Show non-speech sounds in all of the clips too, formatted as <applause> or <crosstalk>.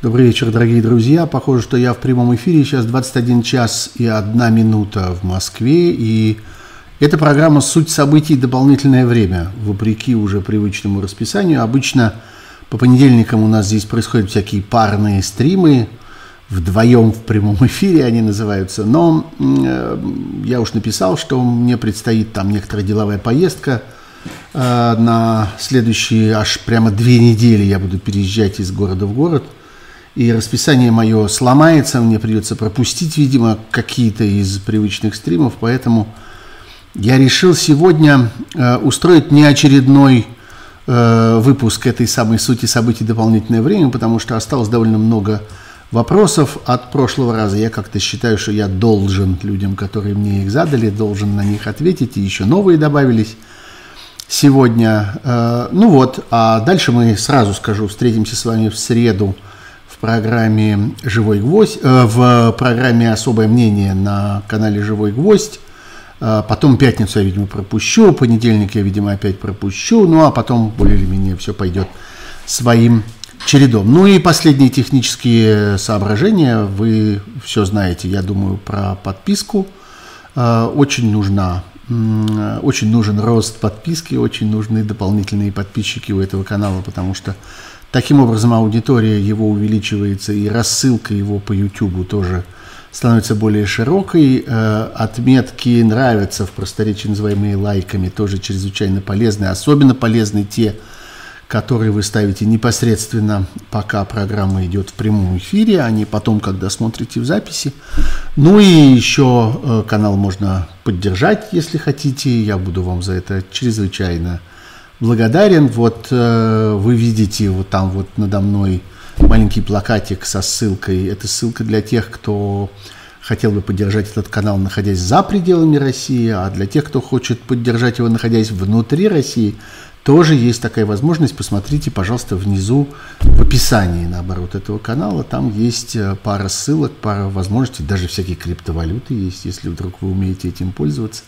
Добрый вечер, дорогие друзья. Похоже, что я в прямом эфире. Сейчас 21 час и одна минута в Москве. И эта программа «Суть событий. Дополнительное время». Вопреки уже привычному расписанию. Обычно по понедельникам у нас здесь происходят всякие парные стримы. Вдвоем в прямом эфире они называются. Но э, я уж написал, что мне предстоит там некоторая деловая поездка – э, на следующие аж прямо две недели я буду переезжать из города в город – и расписание мое сломается, мне придется пропустить, видимо, какие-то из привычных стримов, поэтому я решил сегодня э, устроить неочередной э, выпуск этой самой сути событий дополнительное время, потому что осталось довольно много вопросов от прошлого раза. Я как-то считаю, что я должен людям, которые мне их задали, должен на них ответить, и еще новые добавились сегодня. Э, ну вот, а дальше мы сразу скажу, встретимся с вами в среду программе «Живой гвоздь», э, в программе «Особое мнение» на канале «Живой гвоздь». Э, потом пятницу я, видимо, пропущу, понедельник я, видимо, опять пропущу, ну а потом более или менее все пойдет своим чередом. Ну и последние технические соображения. Вы все знаете, я думаю, про подписку. Э, очень нужна очень нужен рост подписки, очень нужны дополнительные подписчики у этого канала, потому что Таким образом, аудитория его увеличивается, и рассылка его по YouTube тоже становится более широкой. Э, отметки нравятся в просторечии, называемые лайками, тоже чрезвычайно полезны. Особенно полезны те, которые вы ставите непосредственно, пока программа идет в прямом эфире, а не потом, когда смотрите в записи. Ну и еще э, канал можно поддержать, если хотите. Я буду вам за это чрезвычайно благодарен. Вот э, вы видите вот там вот надо мной маленький плакатик со ссылкой. Это ссылка для тех, кто хотел бы поддержать этот канал, находясь за пределами России, а для тех, кто хочет поддержать его, находясь внутри России, тоже есть такая возможность. Посмотрите, пожалуйста, внизу в описании, наоборот, этого канала. Там есть э, пара ссылок, пара возможностей, даже всякие криптовалюты есть, если вдруг вы умеете этим пользоваться.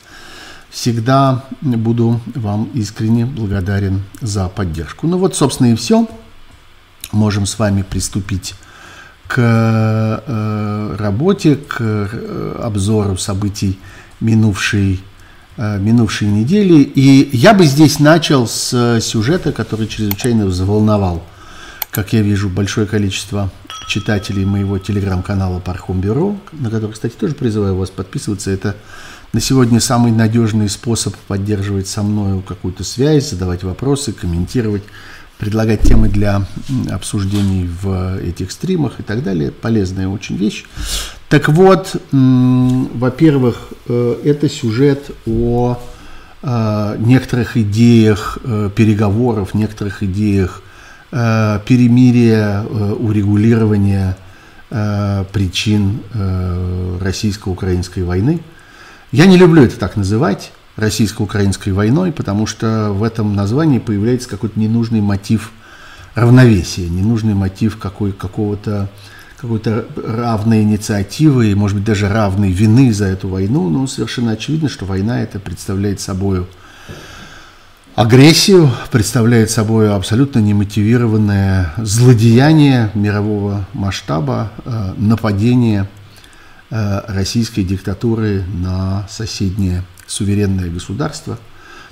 Всегда буду вам искренне благодарен за поддержку. Ну вот, собственно, и все. Можем с вами приступить к э, работе, к э, обзору событий минувшей, э, минувшей недели. И я бы здесь начал с сюжета, который чрезвычайно взволновал, как я вижу, большое количество читателей моего телеграм-канала Пархом Бюро, на который, кстати, тоже призываю вас подписываться. Это на сегодня самый надежный способ поддерживать со мной какую-то связь, задавать вопросы, комментировать, предлагать темы для обсуждений в этих стримах и так далее. Полезная очень вещь. Так вот, во-первых, э, это сюжет о э, некоторых идеях э, переговоров, некоторых идеях перемирия, урегулирования причин российско-украинской войны – я не люблю это так называть российско-украинской войной, потому что в этом названии появляется какой-то ненужный мотив равновесия, ненужный мотив какой, какого-то какой-то равной инициативы, и, может быть, даже равной вины за эту войну, но совершенно очевидно, что война это представляет собой агрессию, представляет собой абсолютно немотивированное злодеяние мирового масштаба, э, нападение – российской диктатуры на соседнее суверенное государство.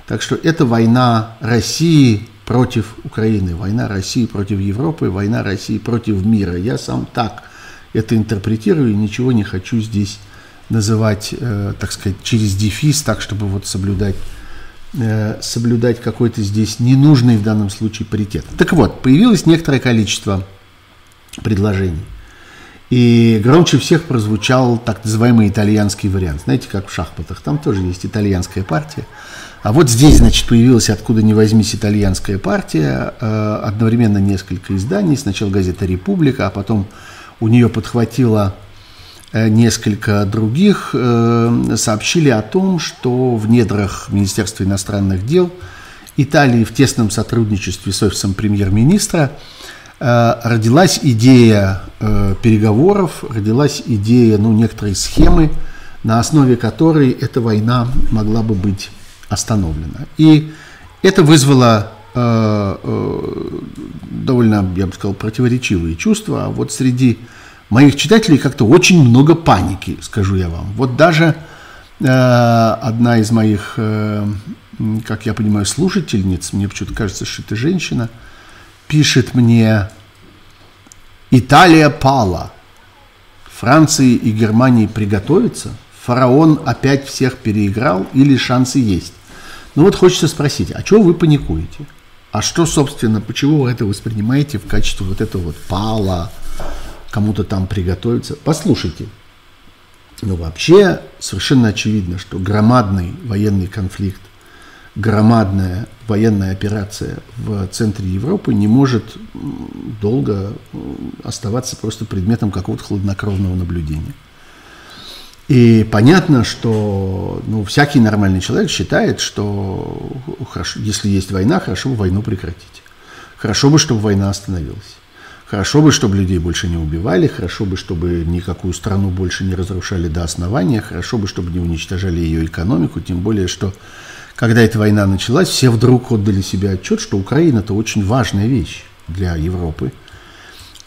Так что это война России против Украины, война России против Европы, война России против мира. Я сам так это интерпретирую ничего не хочу здесь называть, э, так сказать, через дефис, так, чтобы вот соблюдать, э, соблюдать какой-то здесь ненужный в данном случае паритет. Так вот, появилось некоторое количество предложений – и громче всех прозвучал так называемый итальянский вариант. Знаете, как в шахматах, там тоже есть итальянская партия. А вот здесь, значит, появилась откуда ни возьмись итальянская партия, э, одновременно несколько изданий, сначала газета «Република», а потом у нее подхватило э, несколько других, э, сообщили о том, что в недрах Министерства иностранных дел Италии в тесном сотрудничестве с офисом премьер-министра родилась идея э, переговоров, родилась идея ну, некоторой схемы, на основе которой эта война могла бы быть остановлена. И это вызвало э, довольно, я бы сказал, противоречивые чувства. А вот среди моих читателей как-то очень много паники, скажу я вам. Вот даже э, одна из моих, э, как я понимаю, слушательниц, мне почему-то кажется, что это женщина, пишет мне «Италия пала». Франции и Германии приготовиться? Фараон опять всех переиграл или шансы есть? Ну вот хочется спросить, а чего вы паникуете? А что, собственно, почему вы это воспринимаете в качестве вот этого вот пала, кому-то там приготовиться? Послушайте. Ну, вообще, совершенно очевидно, что громадный военный конфликт, громадная военная операция в центре Европы не может долго оставаться просто предметом какого-то хладнокровного наблюдения. И понятно, что ну, всякий нормальный человек считает, что хорошо, если есть война, хорошо бы войну прекратить. Хорошо бы, чтобы война остановилась. Хорошо бы, чтобы людей больше не убивали, хорошо бы, чтобы никакую страну больше не разрушали до основания, хорошо бы, чтобы не уничтожали ее экономику, тем более, что когда эта война началась, все вдруг отдали себе отчет, что Украина – это очень важная вещь для Европы –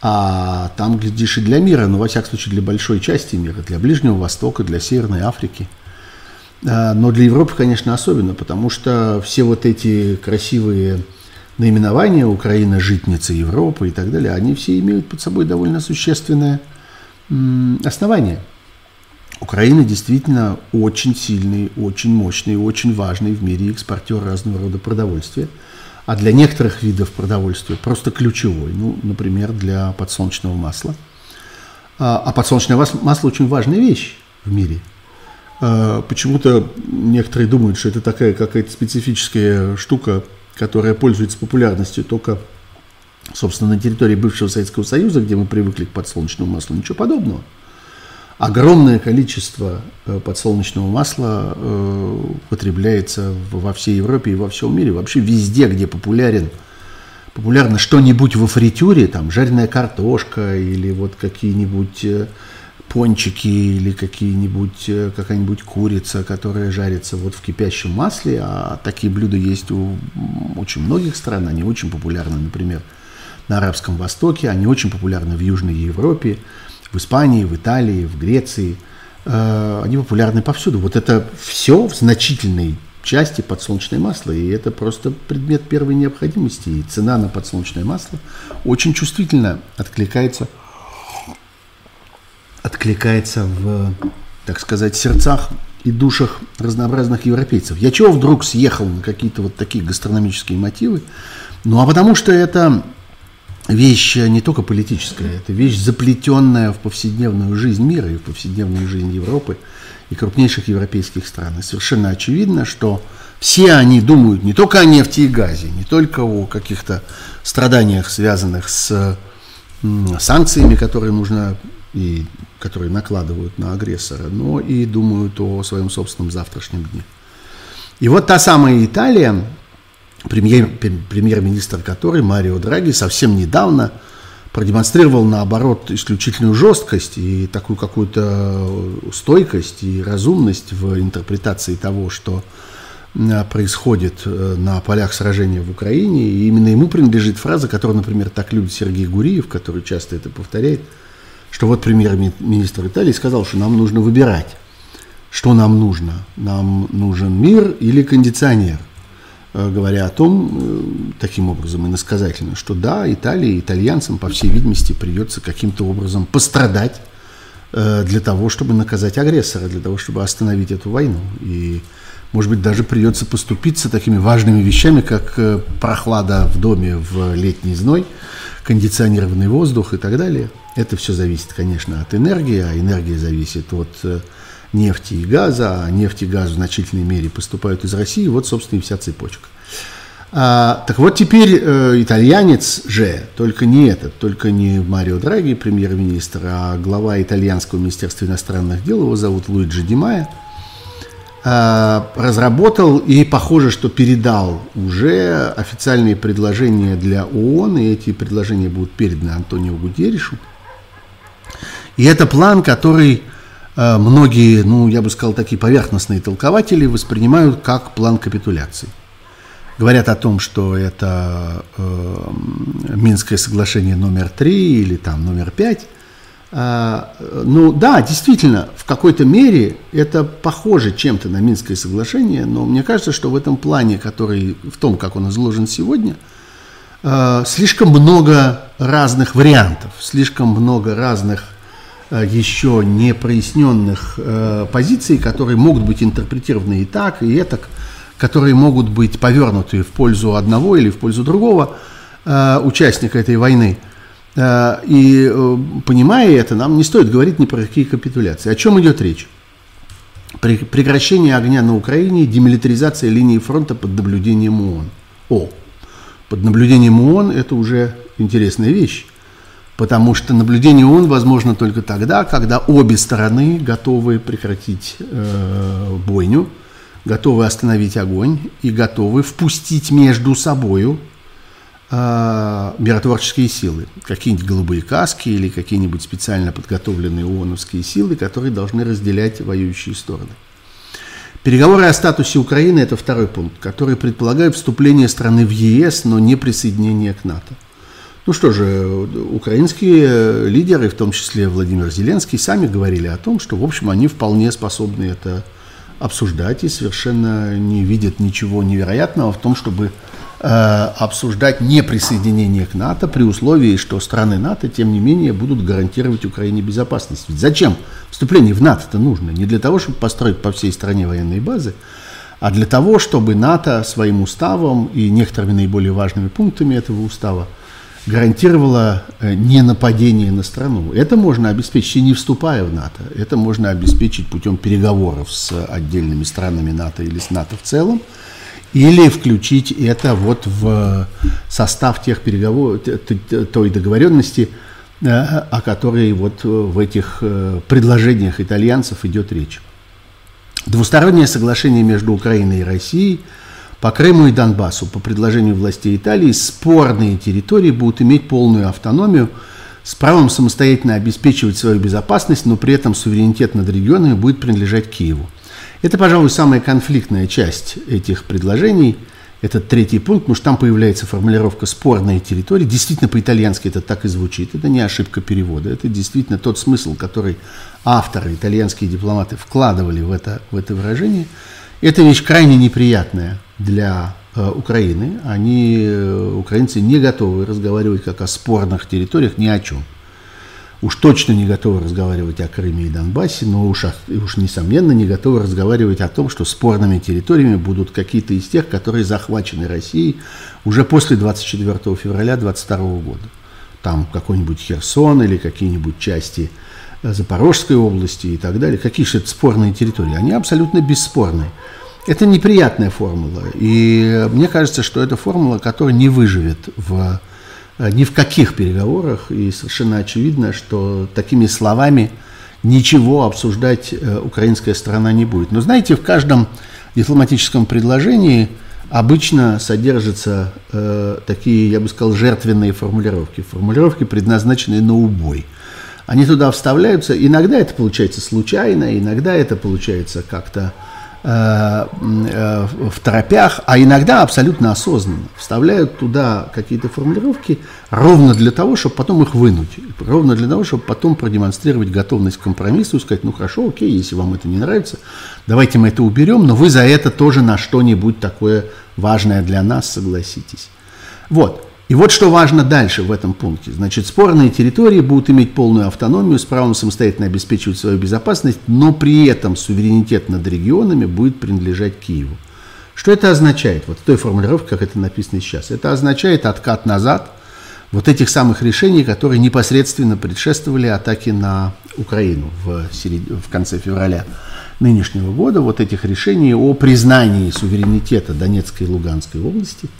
а там, глядишь, и для мира, ну, во всяком случае, для большой части мира, для Ближнего Востока, для Северной Африки. А, но для Европы, конечно, особенно, потому что все вот эти красивые наименования Украина, житница Европы и так далее, они все имеют под собой довольно существенное основание. Украина действительно очень сильный, очень мощный, очень важный в мире экспортер разного рода продовольствия – а для некоторых видов продовольствия просто ключевой, ну, например, для подсолнечного масла. А, а подсолнечное масло очень важная вещь в мире. А, почему-то некоторые думают, что это такая какая-то специфическая штука, которая пользуется популярностью только, собственно, на территории бывшего Советского Союза, где мы привыкли к подсолнечному маслу. Ничего подобного огромное количество э, подсолнечного масла э, потребляется во всей Европе и во всем мире. Вообще везде, где популярен, популярно что-нибудь во фритюре, там жареная картошка или вот какие-нибудь э, пончики или какие-нибудь, какая-нибудь курица, которая жарится вот в кипящем масле, а такие блюда есть у очень многих стран, они очень популярны, например, на Арабском Востоке, они очень популярны в Южной Европе, в Испании, в Италии, в Греции. Э, они популярны повсюду. Вот это все в значительной части подсолнечное масло, и это просто предмет первой необходимости. И цена на подсолнечное масло очень чувствительно откликается, откликается в, так сказать, сердцах и душах разнообразных европейцев. Я чего вдруг съехал на какие-то вот такие гастрономические мотивы? Ну, а потому что это вещь не только политическая, это вещь, заплетенная в повседневную жизнь мира и в повседневную жизнь Европы и крупнейших европейских стран. И совершенно очевидно, что все они думают не только о нефти и газе, не только о каких-то страданиях, связанных с санкциями, которые нужно и которые накладывают на агрессора, но и думают о своем собственном завтрашнем дне. И вот та самая Италия, премьер, премьер-министр который, Марио Драги, совсем недавно продемонстрировал, наоборот, исключительную жесткость и такую какую-то стойкость и разумность в интерпретации того, что происходит э, на полях сражения в Украине. И именно ему принадлежит фраза, которую, например, так любит Сергей Гуриев, который часто это повторяет, что вот премьер-министр Италии сказал, что нам нужно выбирать, что нам нужно. Нам нужен мир или кондиционер – Э, говоря о том, э, таким образом иносказательно, что да, Италии, итальянцам, по всей видимости, придется каким-то образом пострадать э, для того, чтобы наказать агрессора, для того, чтобы остановить эту войну. И, может быть, даже придется поступиться такими важными вещами, как прохлада в доме в летний зной, кондиционированный воздух и так далее. Это все зависит, конечно, от энергии, а энергия зависит от нефти и газа, а нефть и газ в значительной мере поступают из России, вот, собственно, и вся цепочка. А, так вот теперь э, итальянец же, только не этот, только не Марио Драги, премьер-министр, а глава итальянского министерства иностранных дел, его зовут Луиджи Димая, э, разработал и, похоже, что передал уже официальные предложения для ООН, и эти предложения будут переданы Антонио Гутерришу. И это план, который многие, ну, я бы сказал, такие поверхностные толкователи воспринимают как план капитуляции. Говорят о том, что это э, Минское соглашение номер три или там номер пять. А, ну да, действительно, в какой-то мере это похоже чем-то на Минское соглашение, но мне кажется, что в этом плане, который в том, как он изложен сегодня, э, слишком много разных вариантов, слишком много разных э, еще не проясненных э, позиций, которые могут быть интерпретированы и так, и так, которые могут быть повернуты в пользу одного или в пользу другого участника этой войны – Э, и э, понимая это, нам не стоит говорить ни про какие капитуляции. О чем идет речь? Прекращение огня на Украине, демилитаризация линии фронта под наблюдением ООН. О, под наблюдением ООН это уже интересная вещь. Потому что наблюдение ООН возможно только тогда, когда обе стороны готовы прекратить э, бойню, готовы остановить огонь и готовы впустить между собою э, миротворческие силы, какие-нибудь голубые каски или какие-нибудь специально подготовленные ООНовские силы, которые должны разделять воюющие стороны. Переговоры о статусе Украины – это второй пункт, который предполагает вступление страны в ЕС, но не присоединение к НАТО. Ну что же, украинские лидеры, в том числе Владимир Зеленский, сами говорили о том, что, в общем, они вполне способны это обсуждать и совершенно не видят ничего невероятного в том, чтобы Э, обсуждать неприсоединение к НАТО при условии, что страны НАТО, тем не менее, будут гарантировать Украине безопасность. Ведь зачем вступление в НАТО-то нужно? Не для того, чтобы построить по всей стране военные базы, а для того, чтобы НАТО своим уставом и некоторыми наиболее важными пунктами этого устава гарантировала э, не нападение на страну. Это можно обеспечить и не вступая в НАТО. Это можно обеспечить путем переговоров с отдельными странами НАТО или с НАТО в целом или включить это вот в состав тех переговоров, той договоренности, э, о которой вот в этих э, предложениях итальянцев идет речь. Двустороннее соглашение между Украиной и Россией по Крыму и Донбассу по предложению властей Италии спорные территории будут иметь полную автономию с правом самостоятельно обеспечивать свою безопасность, но при этом суверенитет над регионами будет принадлежать Киеву. Это, пожалуй, самая конфликтная часть этих предложений. Этот третий пункт, потому что там появляется формулировка «спорные территории». Действительно, по-итальянски это так и звучит. Это не ошибка перевода. Это действительно тот смысл, который авторы, итальянские дипломаты вкладывали в это, в это выражение. Это вещь крайне неприятная для э, Украины. Они, э, украинцы, не готовы разговаривать как о спорных территориях ни о чем уж точно не готовы разговаривать о Крыме и Донбассе, но уж, уж несомненно не готовы разговаривать о том, что спорными территориями будут какие-то из тех, которые захвачены Россией уже после 24 февраля 2022 года. Там какой-нибудь Херсон или какие-нибудь части Запорожской области и так далее. Какие же это спорные территории? Они абсолютно бесспорные. Это неприятная формула. И мне кажется, что это формула, которая не выживет в Э, ни в каких переговорах, и совершенно очевидно, что такими словами ничего обсуждать э, украинская сторона не будет. Но знаете, в каждом дипломатическом предложении обычно содержатся э, такие, я бы сказал, жертвенные формулировки, формулировки, предназначенные на убой. Они туда вставляются, иногда это получается случайно, иногда это получается как-то Э, э, в торопях, а иногда абсолютно осознанно вставляют туда какие-то формулировки ровно для того, чтобы потом их вынуть, ровно для того, чтобы потом продемонстрировать готовность к компромиссу и сказать, ну хорошо, окей, если вам это не нравится, давайте мы это уберем, но вы за это тоже на что-нибудь такое важное для нас согласитесь. Вот. И вот что важно дальше в этом пункте. Значит, спорные территории будут иметь полную автономию с правом самостоятельно обеспечивать свою безопасность, но при этом суверенитет над регионами будет принадлежать Киеву. Что это означает? Вот в той формулировке, как это написано сейчас. Это означает откат назад вот этих самых решений, которые непосредственно предшествовали атаке на Украину в, серед... в конце февраля нынешнего года. Вот этих решений о признании суверенитета Донецкой и Луганской области –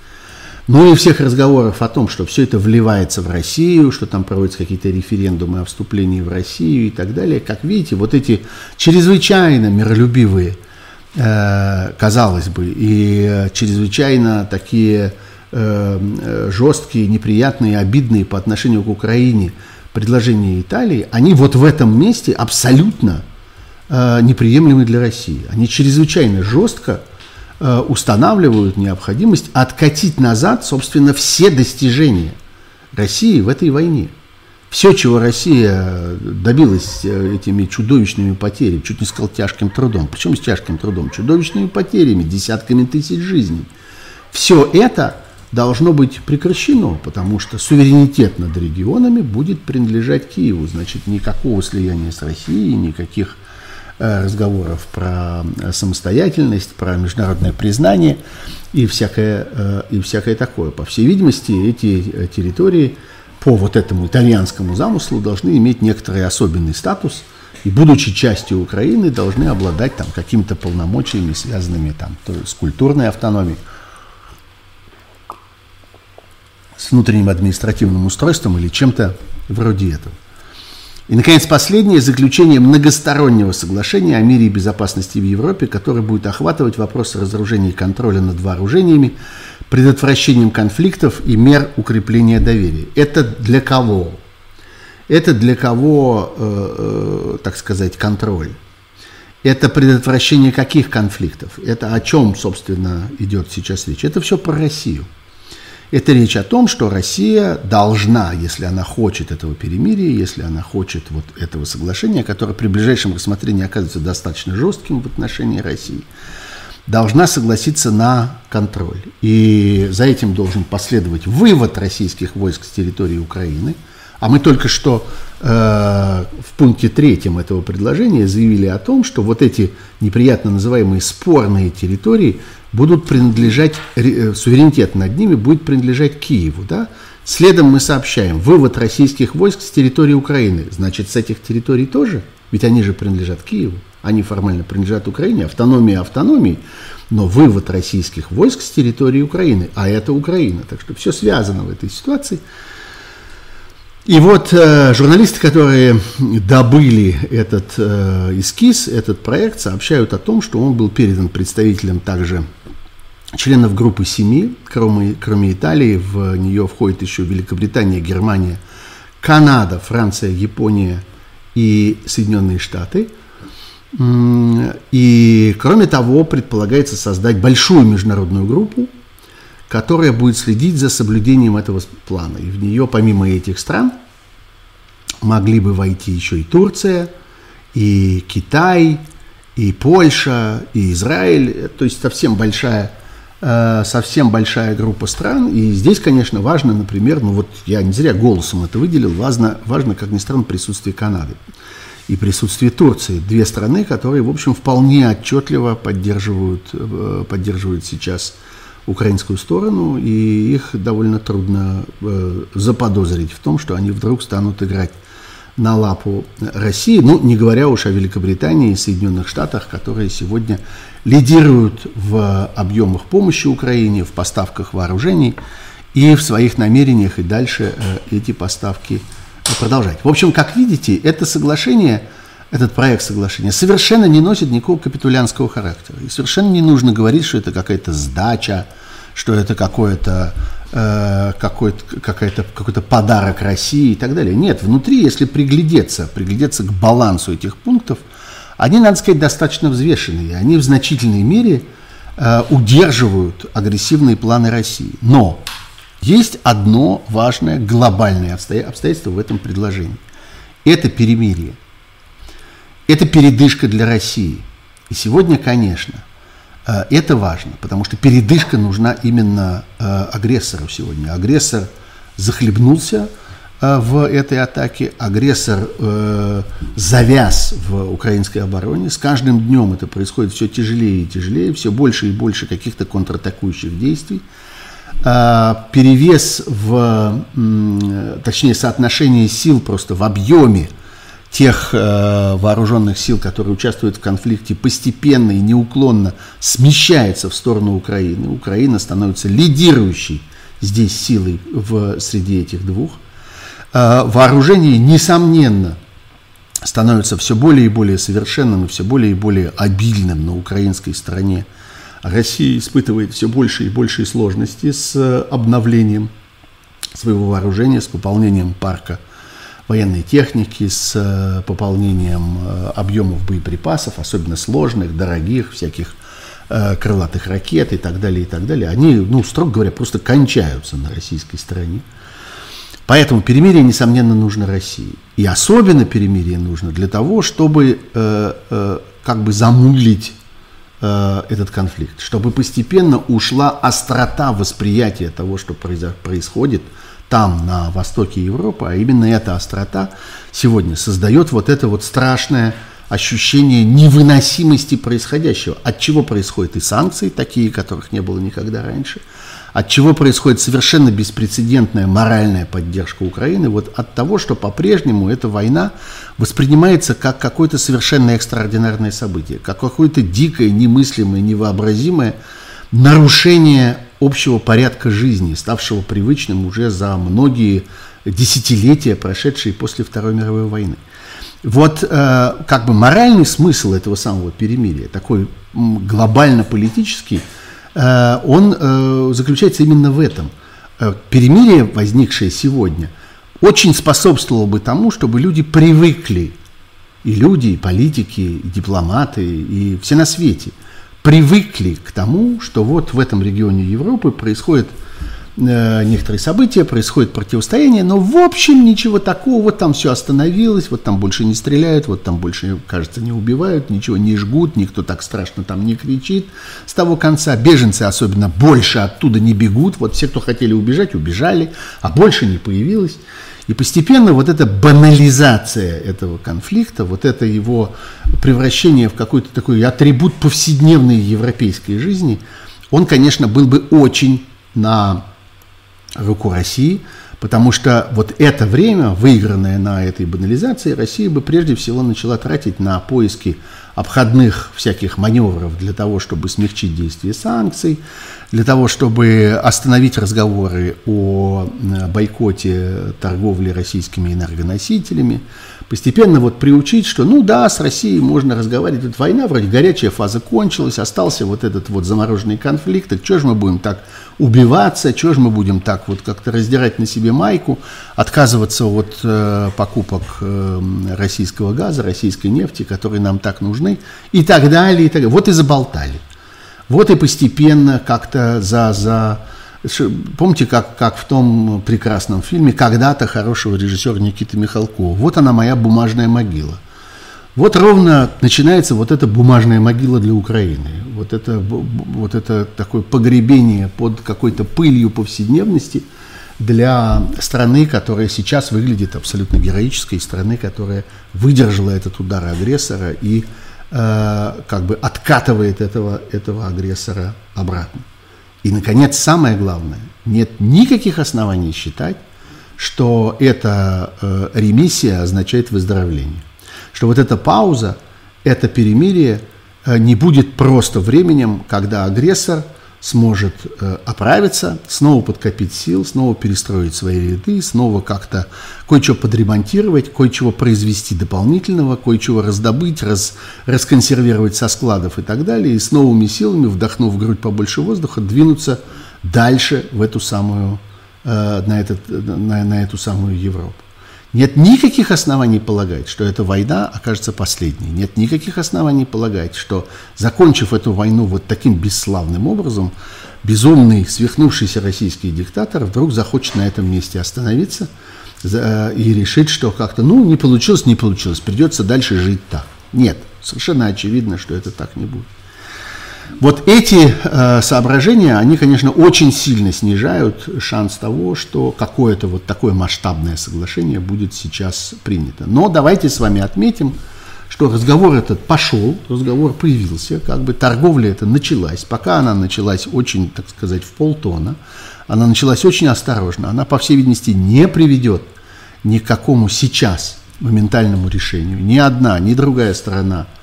ну и всех разговоров о том, что все это вливается в Россию, что там проводятся какие-то референдумы о вступлении в Россию и так далее. Как видите, вот эти чрезвычайно миролюбивые, э, казалось бы, и чрезвычайно такие э, жесткие, неприятные, обидные по отношению к Украине предложения Италии, они вот в этом месте абсолютно э, неприемлемы для России. Они чрезвычайно жестко устанавливают необходимость откатить назад, собственно, все достижения России в этой войне. Все, чего Россия добилась этими чудовищными потерями, чуть не сказал тяжким трудом, причем с тяжким трудом, чудовищными потерями, десятками тысяч жизней, все это должно быть прекращено, потому что суверенитет над регионами будет принадлежать Киеву. Значит, никакого слияния с Россией, никаких э, разговоров про самостоятельность, про международное признание и всякое, э, и всякое такое. По всей видимости, эти э, территории по вот этому итальянскому замыслу должны иметь некоторый особенный статус и, будучи частью Украины, должны обладать там какими-то полномочиями, связанными там, с культурной автономией, с внутренним административным устройством или чем-то вроде этого. И, наконец, последнее – заключение многостороннего соглашения о мире и безопасности в Европе, которое будет охватывать вопросы разоружения и контроля над вооружениями, предотвращением конфликтов и мер укрепления доверия. Это для кого? Это для кого, э, э, так сказать, контроль? Это предотвращение каких конфликтов? Это о чем, собственно, идет сейчас речь? Это все про Россию. Это речь о том, что Россия должна, если она хочет этого перемирия, если она хочет вот этого соглашения, которое при ближайшем рассмотрении оказывается достаточно жестким в отношении России, должна согласиться на контроль. И за этим должен последовать вывод российских войск с территории Украины. А мы только что в пункте третьем этого предложения заявили о том, что вот эти неприятно называемые спорные территории будут принадлежать, э, суверенитет над ними будет принадлежать Киеву. Да? Следом мы сообщаем, вывод российских войск с территории Украины. Значит, с этих территорий тоже? Ведь они же принадлежат Киеву. Они формально принадлежат Украине. Автономия автономии, но вывод российских войск с территории Украины. А это Украина. Так что все связано в этой ситуации. И вот э, журналисты, которые добыли этот э, эскиз, этот проект, сообщают о том, что он был передан представителям также членов группы семи, кроме, кроме Италии, в нее входит еще Великобритания, Германия, Канада, Франция, Япония и Соединенные Штаты. И кроме того, предполагается создать большую международную группу, которая будет следить за соблюдением этого плана. И в нее, помимо этих стран, могли бы войти еще и Турция, и Китай, и Польша, и Израиль. То есть совсем большая Э, совсем большая группа стран. И здесь, конечно, важно, например, ну вот я не зря голосом это выделил, важно, важно как ни странно, присутствие Канады и присутствие Турции. Две страны, которые, в общем, вполне отчетливо поддерживают, э, поддерживают сейчас украинскую сторону, и их довольно трудно э, заподозрить в том, что они вдруг станут играть на лапу России, ну, не говоря уж о Великобритании и Соединенных Штатах, которые сегодня лидируют в объемах помощи Украине, в поставках вооружений и в своих намерениях и дальше э, эти поставки продолжать. В общем, как видите, это соглашение, этот проект соглашения совершенно не носит никакого капитулянского характера. И совершенно не нужно говорить, что это какая-то сдача, что это какое-то э, какой-то, какой-то, какой-то подарок России и так далее. Нет, внутри, если приглядеться, приглядеться к балансу этих пунктов, они, надо сказать, достаточно взвешенные. Они в значительной мере э, удерживают агрессивные планы России. Но есть одно важное глобальное обстоятельство в этом предложении. Это перемирие. Это передышка для России. И сегодня, конечно, Э, это важно, потому что передышка нужна именно э, агрессору сегодня. Агрессор захлебнулся э, в этой атаке, агрессор завяз в украинской обороне. С каждым днем это происходит все тяжелее и тяжелее, все больше и больше каких-то контратакующих действий. Перевес в, точнее, соотношение сил просто в объеме – тех э, вооруженных сил, которые участвуют в конфликте, постепенно и неуклонно смещается в сторону Украины. Украина становится лидирующей здесь силой в, среди этих двух. Э, вооружение, несомненно, становится все более и более совершенным и все более и более обильным на украинской стороне. Россия испытывает все больше и большие сложности с обновлением своего вооружения, с пополнением парка – военной техники, с э, пополнением э, объемов боеприпасов, особенно сложных, дорогих, всяких э, крылатых ракет и так далее, и так далее, они, ну, строго говоря, просто кончаются на российской стороне. Поэтому перемирие, несомненно, нужно России. И особенно перемирие нужно для того, чтобы э, э, как бы замудлить э, этот конфликт, чтобы постепенно ушла острота восприятия того, что происходит там, на востоке Европы, а именно эта острота сегодня создает вот это вот страшное ощущение невыносимости происходящего. От чего происходят и санкции, такие, которых не было никогда раньше – от чего происходит совершенно беспрецедентная моральная поддержка Украины, вот от того, что по-прежнему эта война воспринимается как какое-то совершенно экстраординарное событие, как какое-то дикое, немыслимое, невообразимое нарушение общего порядка жизни, ставшего привычным уже за многие десятилетия, прошедшие после Второй мировой войны. Вот э, как бы моральный смысл этого самого перемирия, такой глобально-политический, Э, он э, заключается именно в этом. Перемирие, возникшее сегодня, очень способствовало бы тому, чтобы люди привыкли, и люди, и политики, и дипломаты, и все на свете, привыкли к тому, что вот в этом регионе Европы происходит Э, некоторые события, происходит противостояние, но в общем ничего такого, вот там все остановилось, вот там больше не стреляют, вот там больше, кажется, не убивают, ничего не жгут, никто так страшно там не кричит. С того конца беженцы особенно больше оттуда не бегут, вот все, кто хотели убежать, убежали, а больше не появилось. И постепенно вот эта банализация этого конфликта, вот это его превращение в какой-то такой атрибут повседневной европейской жизни, он, конечно, был бы очень на руку России, потому что вот это время, выигранное на этой банализации, Россия бы прежде всего начала тратить на поиски обходных всяких маневров для того, чтобы смягчить действие санкций, для того, чтобы остановить разговоры о э, бойкоте торговли российскими энергоносителями, постепенно вот приучить, что ну да, с Россией можно разговаривать, тут война, вроде горячая фаза кончилась, остался вот этот вот замороженный конфликт, так что же мы будем так убиваться, что же мы будем так вот как-то раздирать на себе майку, отказываться от э, покупок э, российского газа, российской нефти, которые нам так нужны, и так далее, и так далее. Вот и заболтали. Вот и постепенно как-то за, за Помните, как, как в том прекрасном фильме когда-то хорошего режиссера Никиты Михалкова. Вот она моя бумажная могила. Вот ровно начинается вот эта бумажная могила для Украины. Вот это, вот это такое погребение под какой-то пылью повседневности для страны, которая сейчас выглядит абсолютно героической, страны, которая выдержала этот удар агрессора и э, как бы откатывает этого, этого агрессора обратно. И, наконец, самое главное, нет никаких оснований считать, что эта э, ремиссия означает выздоровление. Что вот эта пауза, это перемирие э, не будет просто временем, когда агрессор – сможет э, оправиться, снова подкопить сил, снова перестроить свои ряды, снова как-то кое-что подремонтировать, кое-чего произвести дополнительного, кое-чего раздобыть, раз, расконсервировать со складов и так далее, и с новыми силами, вдохнув в грудь побольше воздуха, двинуться дальше в эту самую, э, на, этот, на, на эту самую Европу. Нет никаких оснований полагать, что эта война окажется последней. Нет никаких оснований полагать, что, закончив эту войну вот таким бесславным образом, безумный, свихнувшийся российский диктатор вдруг захочет на этом месте остановиться и решить, что как-то, ну, не получилось, не получилось, придется дальше жить так. Нет, совершенно очевидно, что это так не будет. Вот эти э, соображения, они, конечно, очень сильно снижают шанс того, что какое-то вот такое масштабное соглашение будет сейчас принято. Но давайте с вами отметим, что разговор этот пошел, разговор появился, как бы торговля эта началась. Пока она началась очень, так сказать, в полтона, она началась очень осторожно, она, по всей видимости, не приведет ни к какому сейчас моментальному решению. Ни одна, ни другая сторона –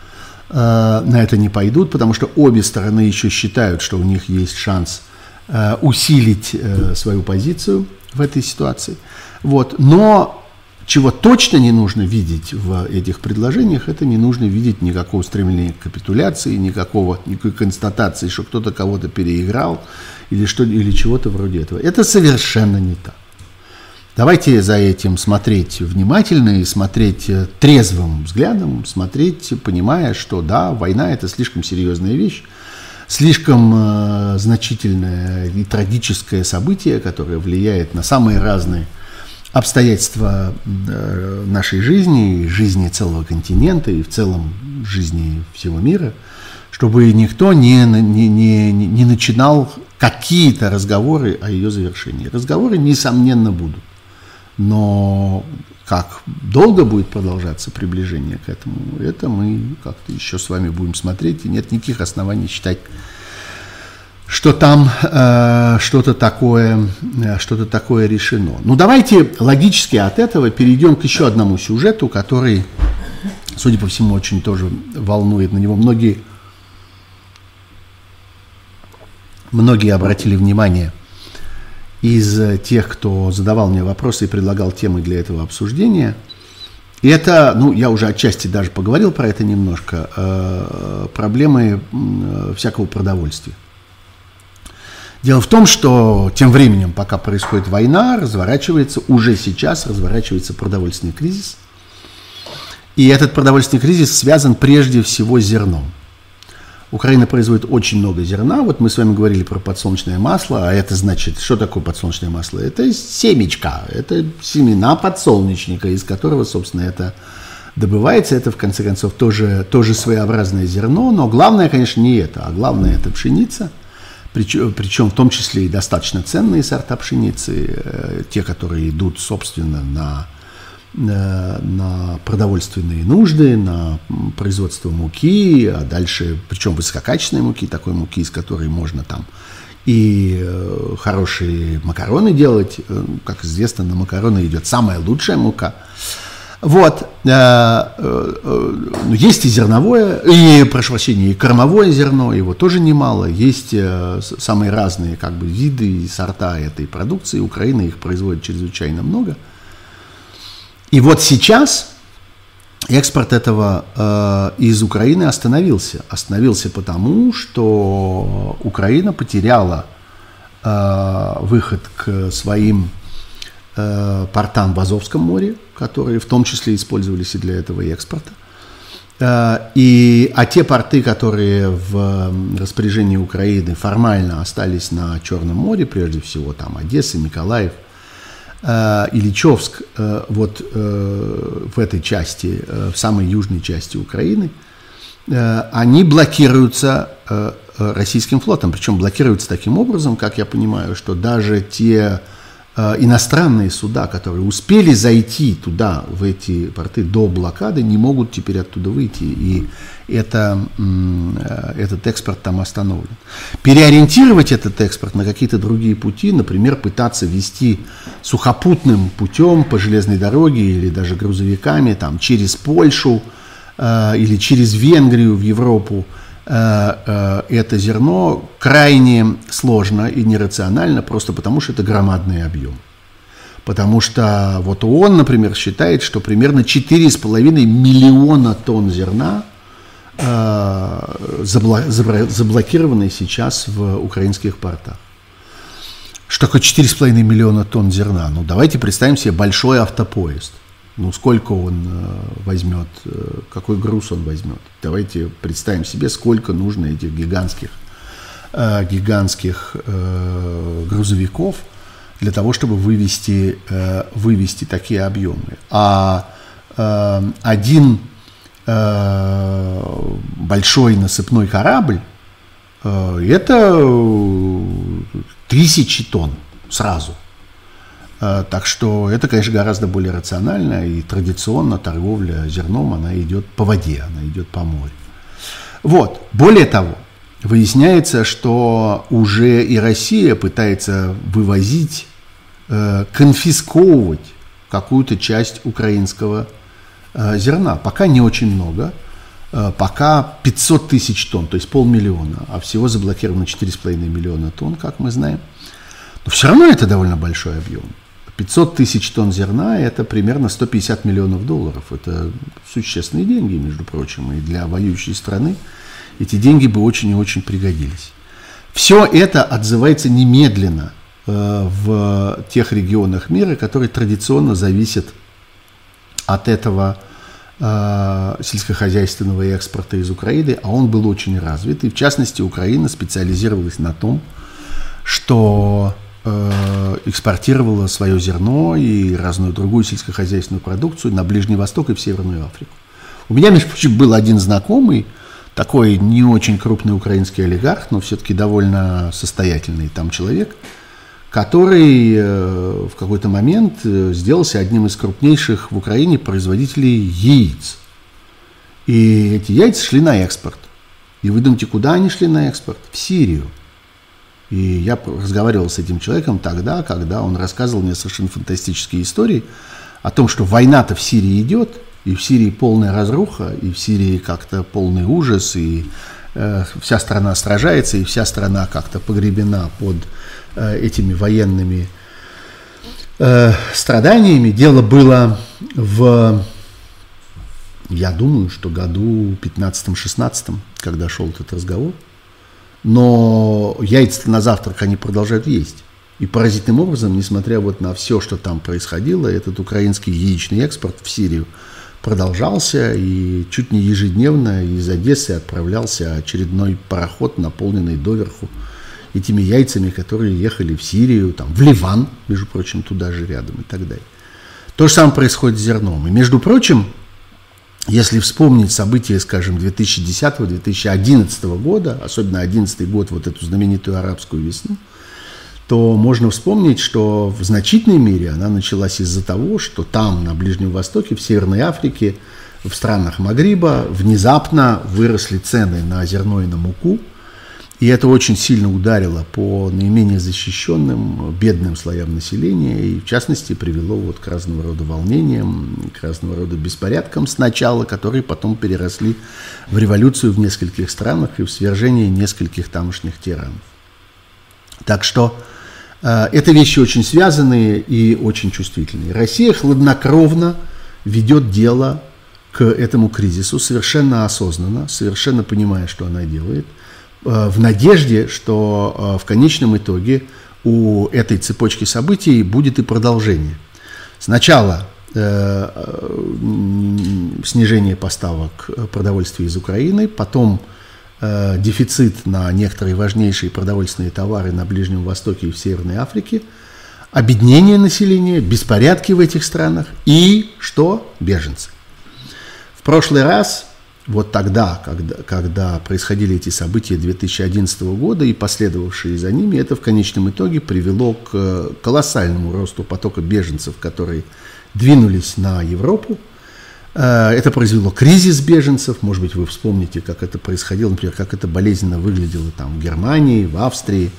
на это не пойдут, потому что обе стороны еще считают, что у них есть шанс э, усилить э, свою позицию в этой ситуации. Вот. Но чего точно не нужно видеть в этих предложениях, это не нужно видеть никакого стремления к капитуляции, никакого, никакой констатации, что кто-то кого-то переиграл или, что, или чего-то вроде этого. Это совершенно не так. Давайте за этим смотреть внимательно и смотреть э, трезвым взглядом, смотреть, понимая, что да, война это слишком серьезная вещь, слишком э, значительное и трагическое событие, которое влияет на самые разные обстоятельства э, нашей жизни, жизни целого континента и в целом жизни всего мира, чтобы никто не, не, не, не начинал какие-то разговоры о ее завершении. Разговоры, несомненно, будут. Но как долго будет продолжаться приближение к этому, это мы как-то еще с вами будем смотреть, и нет никаких оснований считать, что там э, что-то такое, э, что-то такое решено. Ну давайте логически от этого перейдем к еще одному сюжету, который, судя по всему, очень тоже волнует на него. Многие, многие обратили внимание из э, тех, кто задавал мне вопросы и предлагал темы для этого обсуждения. И это, ну, я уже отчасти даже поговорил про это немножко, э, проблемы э, всякого продовольствия. Дело в том, что тем временем, пока происходит война, разворачивается, уже сейчас разворачивается продовольственный кризис. И этот продовольственный кризис связан прежде всего с зерном. Украина производит очень много зерна. Вот мы с вами говорили про подсолнечное масло, а это значит, что такое подсолнечное масло? Это семечка, это семена подсолнечника, из которого, собственно, это добывается. Это, в конце концов, тоже, тоже своеобразное зерно, но главное, конечно, не это, а главное это пшеница. Причем, причем в том числе и достаточно ценные сорта пшеницы, э, те, которые идут, собственно, на на продовольственные нужды, на производство муки, а дальше, причем высококачественной муки, такой муки, из которой можно там и э, хорошие макароны делать. Э, как известно, на макароны идет самая лучшая мука. Вот. Ну, есть и зерновое, и, прошу прощения, и кормовое зерно, его тоже немало. Есть самые разные как бы, виды и сорта этой продукции. Украина их производит чрезвычайно много – и вот сейчас экспорт этого э, из Украины остановился. Остановился потому, что Украина потеряла э, выход к своим э, портам в Азовском море, которые в том числе использовались и для этого экспорта. Э, и, а те порты, которые в распоряжении Украины формально остались на Черном море, прежде всего там Одесса, Николаев – Ильичевск э, вот э, в этой части, в самой южной части Украины, они блокируются российским флотом. Причем блокируются таким образом, как я понимаю, что даже те Э, иностранные суда, которые успели зайти туда, в эти порты до блокады, не могут теперь оттуда выйти. И это, э, этот экспорт там остановлен. Переориентировать этот экспорт на какие-то другие пути, например, пытаться вести сухопутным путем по железной дороге или даже грузовиками там, через Польшу э, или через Венгрию в Европу, Э, э, это зерно крайне сложно и нерационально, просто потому что это громадный объем. Потому что вот ООН, например, считает, что примерно 4,5 миллиона тонн зерна э, заблокированы сейчас в украинских портах. Что такое 4,5 миллиона тонн зерна? Ну, давайте представим себе большой автопоезд – ну, сколько он э, возьмет, э, какой груз он возьмет. Давайте представим себе, сколько нужно этих гигантских, э, гигантских грузовиков для того, чтобы вывести, вывести такие объемы. А один большой насыпной корабль это тысячи тонн сразу – так что это, конечно, гораздо более рационально, и традиционно торговля зерном, она идет по воде, она идет по морю. Вот. Более того, выясняется, что уже и Россия пытается вывозить, э, конфисковывать какую-то часть украинского э, зерна. Пока не очень много, пока 500 тысяч тонн, то есть полмиллиона, а всего заблокировано 4,5 миллиона тонн, как мы знаем. Но все равно это довольно большой объем. 500 тысяч тонн зерна – это примерно 150 миллионов долларов. Это существенные деньги, между прочим, и для воюющей страны эти деньги бы очень и очень пригодились. Все это отзывается немедленно э, в тех регионах мира, которые традиционно зависят от этого, э, сельскохозяйственного экспорта из Украины, а он был очень развит. И в частности, Украина специализировалась на том, что экспортировала свое зерно и разную другую сельскохозяйственную продукцию на Ближний Восток и в Северную Африку. У меня, между прочим, был один знакомый, такой не очень крупный украинский олигарх, но все-таки довольно состоятельный там человек, который э, в какой-то момент э, сделался одним из крупнейших в Украине производителей яиц. И эти яйца шли на экспорт. И вы думаете, куда они шли на экспорт? В Сирию. И я разговаривал с этим человеком тогда, когда он рассказывал мне совершенно фантастические истории о том, что война-то в Сирии идет, и в Сирии полная разруха, и в Сирии как-то полный ужас, и э, вся страна сражается, и вся страна как-то погребена под э, этими военными э, страданиями. Дело было в, я думаю, что году 15-16, когда шел этот разговор. Но яйца на завтрак они продолжают есть. И поразительным образом, несмотря вот на все, что там происходило, этот украинский яичный экспорт в Сирию – продолжался, и чуть не ежедневно из Одессы отправлялся очередной пароход, наполненный доверху этими яйцами, которые ехали в Сирию, там, в Ливан, между прочим, туда же рядом и так далее. То же самое происходит с зерном. И, между прочим, если вспомнить события, скажем, 2010-2011 года, особенно 2011 год, вот эту знаменитую арабскую весну, то можно вспомнить, что в значительной мере она началась из-за того, что там, на Ближнем Востоке, в Северной Африке, в странах Магриба внезапно выросли цены на зерно и на муку, и это очень сильно ударило по наименее защищенным, бедным слоям населения, и в частности привело вот к разного рода волнениям, к разного рода беспорядкам сначала, которые потом переросли в революцию в нескольких странах и в свержение нескольких тамошних тиранов. Так что Э, это вещи очень связанные и очень чувствительные. Россия хладнокровно ведет дело к этому кризису совершенно осознанно, совершенно понимая, что она делает, в надежде, что э, в конечном итоге у этой цепочки событий будет и продолжение. Сначала снижение поставок продовольствия из Украины, потом Э, дефицит на некоторые важнейшие продовольственные товары на Ближнем Востоке и в Северной Африке, обеднение населения, беспорядки в этих странах и что? Беженцы. В прошлый раз, вот тогда, когда, когда происходили эти события 2011 года и последовавшие за ними, это в конечном итоге привело к колоссальному росту потока беженцев, которые двинулись на Европу, Э, это произвело кризис беженцев. Может быть, вы вспомните, как это происходило, например, как это болезненно выглядело там в Германии, в Австрии,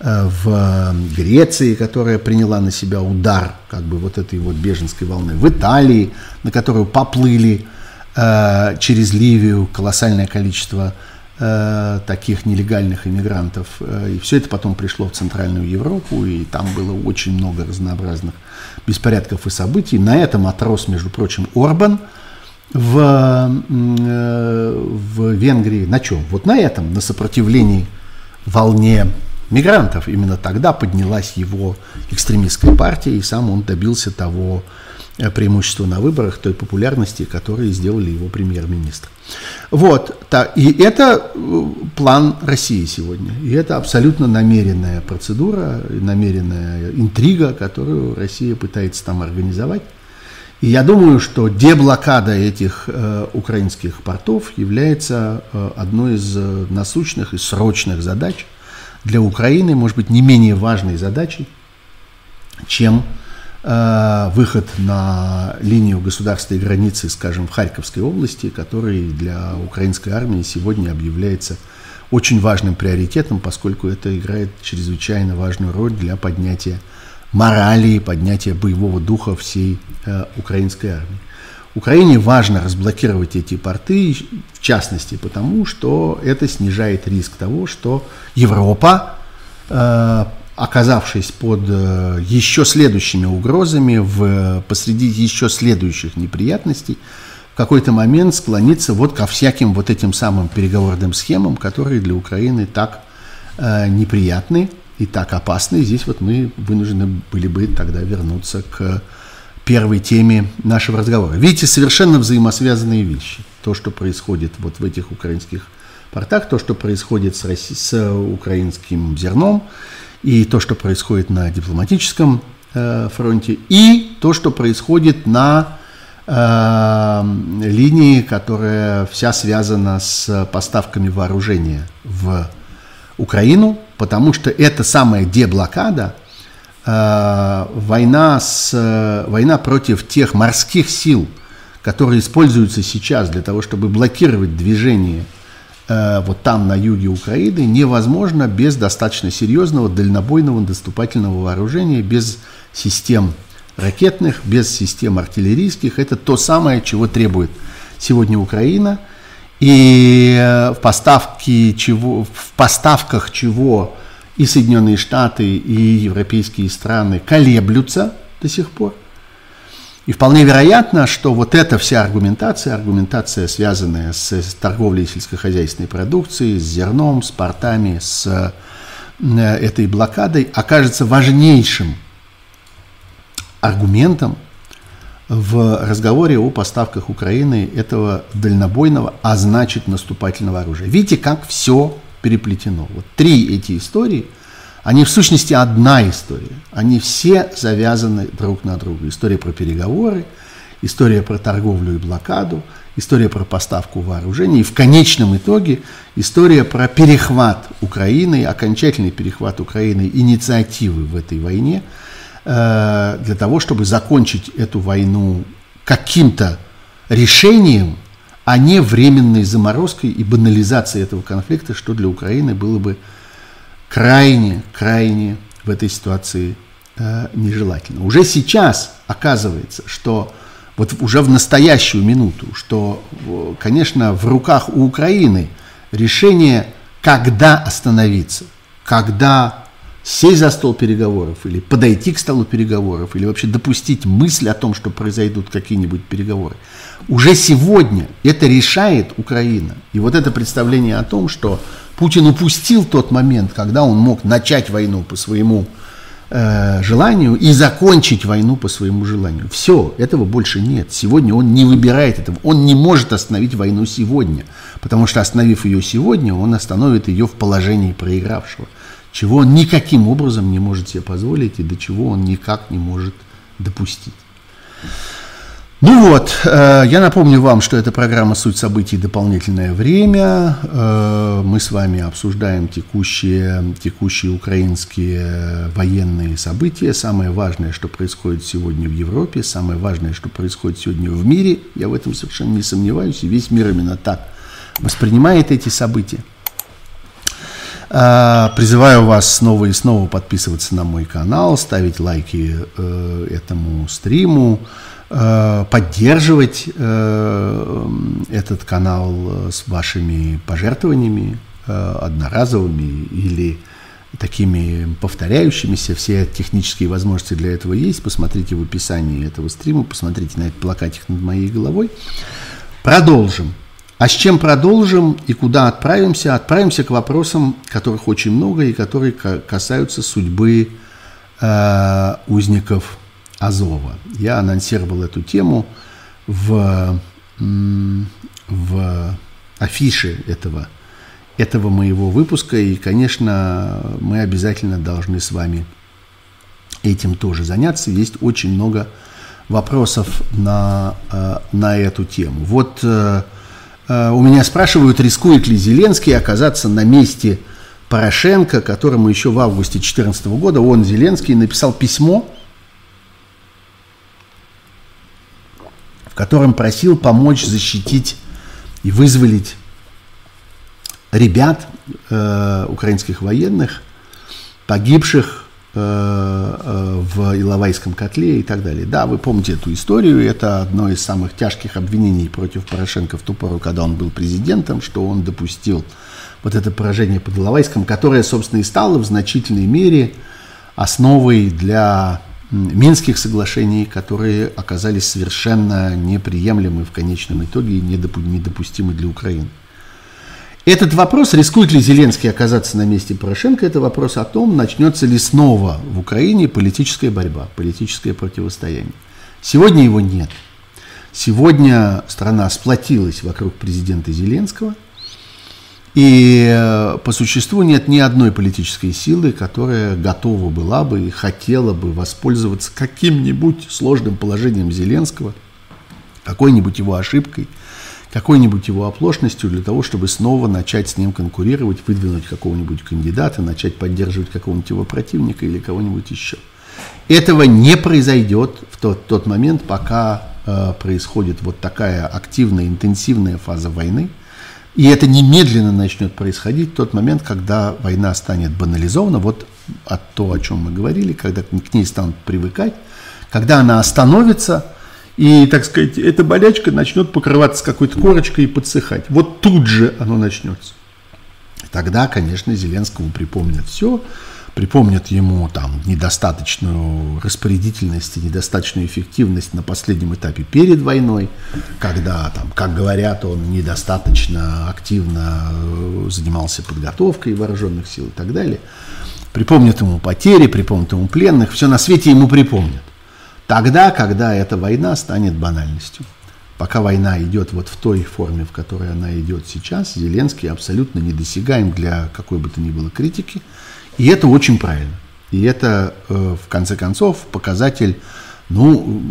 э, в Греции, которая приняла на себя удар как бы вот этой вот беженской волны, в Италии, на которую поплыли э, через Ливию колоссальное количество таких нелегальных иммигрантов. И все это потом пришло в Центральную Европу, и там было очень много разнообразных беспорядков и событий. На этом отрос, между прочим, Орбан в, э, в Венгрии. На чем? Вот на этом, на сопротивлении волне мигрантов. Именно тогда поднялась его экстремистская партия, и сам он добился того Э, преимущество на выборах, той популярности, которые сделали его премьер-министр. Вот, и это э, план России сегодня. И это абсолютно намеренная процедура, намеренная интрига, которую Россия пытается там организовать. И я думаю, что деблокада этих э, украинских портов является э, одной из э, насущных и срочных задач для Украины, может быть, не менее важной задачей, чем Э, выход на линию государственной границы, скажем, в Харьковской области, который для украинской армии сегодня объявляется очень важным приоритетом, поскольку это играет чрезвычайно важную роль для поднятия морали, поднятия боевого духа всей э, украинской армии. Украине важно разблокировать эти порты, в частности потому, что это снижает риск того, что Европа э, оказавшись под э, еще следующими угрозами, в, посреди еще следующих неприятностей, в какой-то момент склониться вот ко всяким вот этим самым переговорным схемам, которые для Украины так э, неприятны и так опасны. И здесь вот мы вынуждены были бы тогда вернуться к первой теме нашего разговора. Видите, совершенно взаимосвязанные вещи. То, что происходит вот в этих украинских портах, то, что происходит с, Росси... с украинским зерном, и то, что происходит на дипломатическом э, фронте, и то, что происходит на э, линии, которая вся связана с поставками вооружения в Украину, потому что это самая деблокада, э, война, с, война против тех морских сил, которые используются сейчас для того, чтобы блокировать движение вот там, на юге Украины, невозможно без достаточно серьезного дальнобойного наступательного вооружения, без систем ракетных, без систем артиллерийских. Это то самое, чего требует сегодня Украина – и э, в, поставке чего, в поставках чего и Соединенные Штаты, и европейские страны колеблются до сих пор. И вполне вероятно, что вот эта вся аргументация, аргументация, связанная с, торговлей сельскохозяйственной продукцией, с зерном, с портами, с э, этой блокадой, окажется важнейшим аргументом в разговоре о поставках Украины этого дальнобойного, а значит наступательного оружия. Видите, как все переплетено. Вот три эти истории, они в сущности одна история. Они все завязаны друг на друга. История про переговоры, история про торговлю и блокаду, история про поставку вооружений и в конечном итоге история про перехват Украины, окончательный перехват Украины, инициативы в этой войне – Э, для того, чтобы закончить эту войну каким-то решением, а не временной заморозкой и банализацией этого конфликта, что для Украины было бы крайне, крайне в этой ситуации э, нежелательно. Уже сейчас оказывается, что вот уже в настоящую минуту, что, конечно, в руках у Украины решение, когда остановиться, когда сесть за стол переговоров или подойти к столу переговоров или вообще допустить мысль о том, что произойдут какие-нибудь переговоры. Уже сегодня это решает Украина. И вот это представление о том, что Путин упустил тот момент, когда он мог начать войну по своему э, желанию и закончить войну по своему желанию. Все, этого больше нет. Сегодня он не выбирает этого. Он не может остановить войну сегодня, потому что остановив ее сегодня, он остановит ее в положении проигравшего чего он никаким образом не может себе позволить и до чего он никак не может допустить. Ну вот, э, я напомню вам, что это программа «Суть событий. Дополнительное время». Э, мы с вами обсуждаем текущие, текущие украинские военные события. Самое важное, что происходит сегодня в Европе, самое важное, что происходит сегодня в мире. Я в этом совершенно не сомневаюсь, и весь мир именно так воспринимает эти события. А, призываю вас снова и снова подписываться на мой канал, ставить лайки э, этому стриму, э, поддерживать э, этот канал с вашими пожертвованиями одноразовыми или такими повторяющимися. Все технические возможности для этого есть. Посмотрите в описании этого стрима, посмотрите на этот плакатик над моей головой. Продолжим. А с чем продолжим и куда отправимся? Отправимся к вопросам, которых очень много и которые касаются судьбы э, узников Азова. Я анонсировал эту тему в, в афише этого, этого моего выпуска. И, конечно, мы обязательно должны с вами этим тоже заняться. Есть очень много вопросов на, э, на эту тему. Вот э, у меня спрашивают, рискует ли Зеленский оказаться на месте Порошенко, которому еще в августе 2014 года он, Зеленский, написал письмо, в котором просил помочь защитить и вызволить ребят, э, украинских военных, погибших Э, э, в Иловайском котле и так далее. Да, вы помните эту историю, это одно из самых тяжких обвинений против Порошенко в ту пору, когда он был президентом, что он допустил вот это поражение под Иловайском, которое, собственно, и стало в значительной мере основой для Минских соглашений, которые оказались совершенно неприемлемы в конечном итоге и недопустимы для Украины. Этот вопрос, рискует ли Зеленский оказаться на месте Порошенко, это вопрос о том, начнется ли снова в Украине политическая борьба, политическое противостояние. Сегодня его нет. Сегодня страна сплотилась вокруг президента Зеленского, и э, по существу нет ни одной политической силы, которая готова была бы и хотела бы воспользоваться каким-нибудь сложным положением Зеленского, какой-нибудь его ошибкой, какой-нибудь его оплошностью для того, чтобы снова начать с ним конкурировать, выдвинуть какого-нибудь кандидата, начать поддерживать какого-нибудь его противника или кого-нибудь еще. Этого не произойдет в тот, тот момент, пока Э, происходит вот такая активная, интенсивная фаза войны, и это немедленно начнет происходить в тот момент, когда война станет банализована, вот от то, о чем мы говорили, когда к ней станут привыкать, когда она остановится, и, так сказать, эта болячка начнет покрываться какой-то корочкой и подсыхать. Вот тут же оно начнется. Тогда, конечно, Зеленскому припомнят все, припомнят ему там недостаточную распорядительность и недостаточную эффективность на последнем этапе перед войной, когда, там, как говорят, он недостаточно активно э, занимался подготовкой вооруженных сил и так далее. Припомнят ему потери, припомнят ему пленных, все на свете ему припомнят. Тогда, когда эта война станет банальностью. Пока война идет вот в той форме, в которой она идет сейчас, Зеленский абсолютно недосягаем для какой бы то ни было критики – и это очень правильно. И это, э, в конце концов, показатель, ну,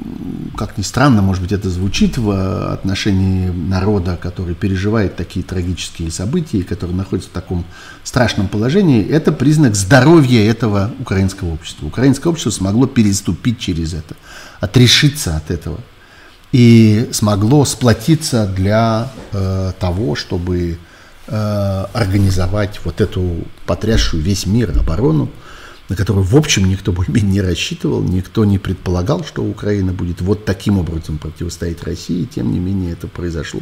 как ни странно, может быть, это звучит в отношении народа, который переживает такие трагические события, который находится в таком страшном положении, это признак здоровья этого украинского общества. Украинское общество смогло переступить через это, отрешиться от этого. И смогло сплотиться для э, того, чтобы Э, организовать вот эту потрясшую весь мир оборону, на которую, в общем, никто более-менее <laughs> не рассчитывал, никто не предполагал, что Украина будет вот таким образом противостоять России, тем не менее это произошло,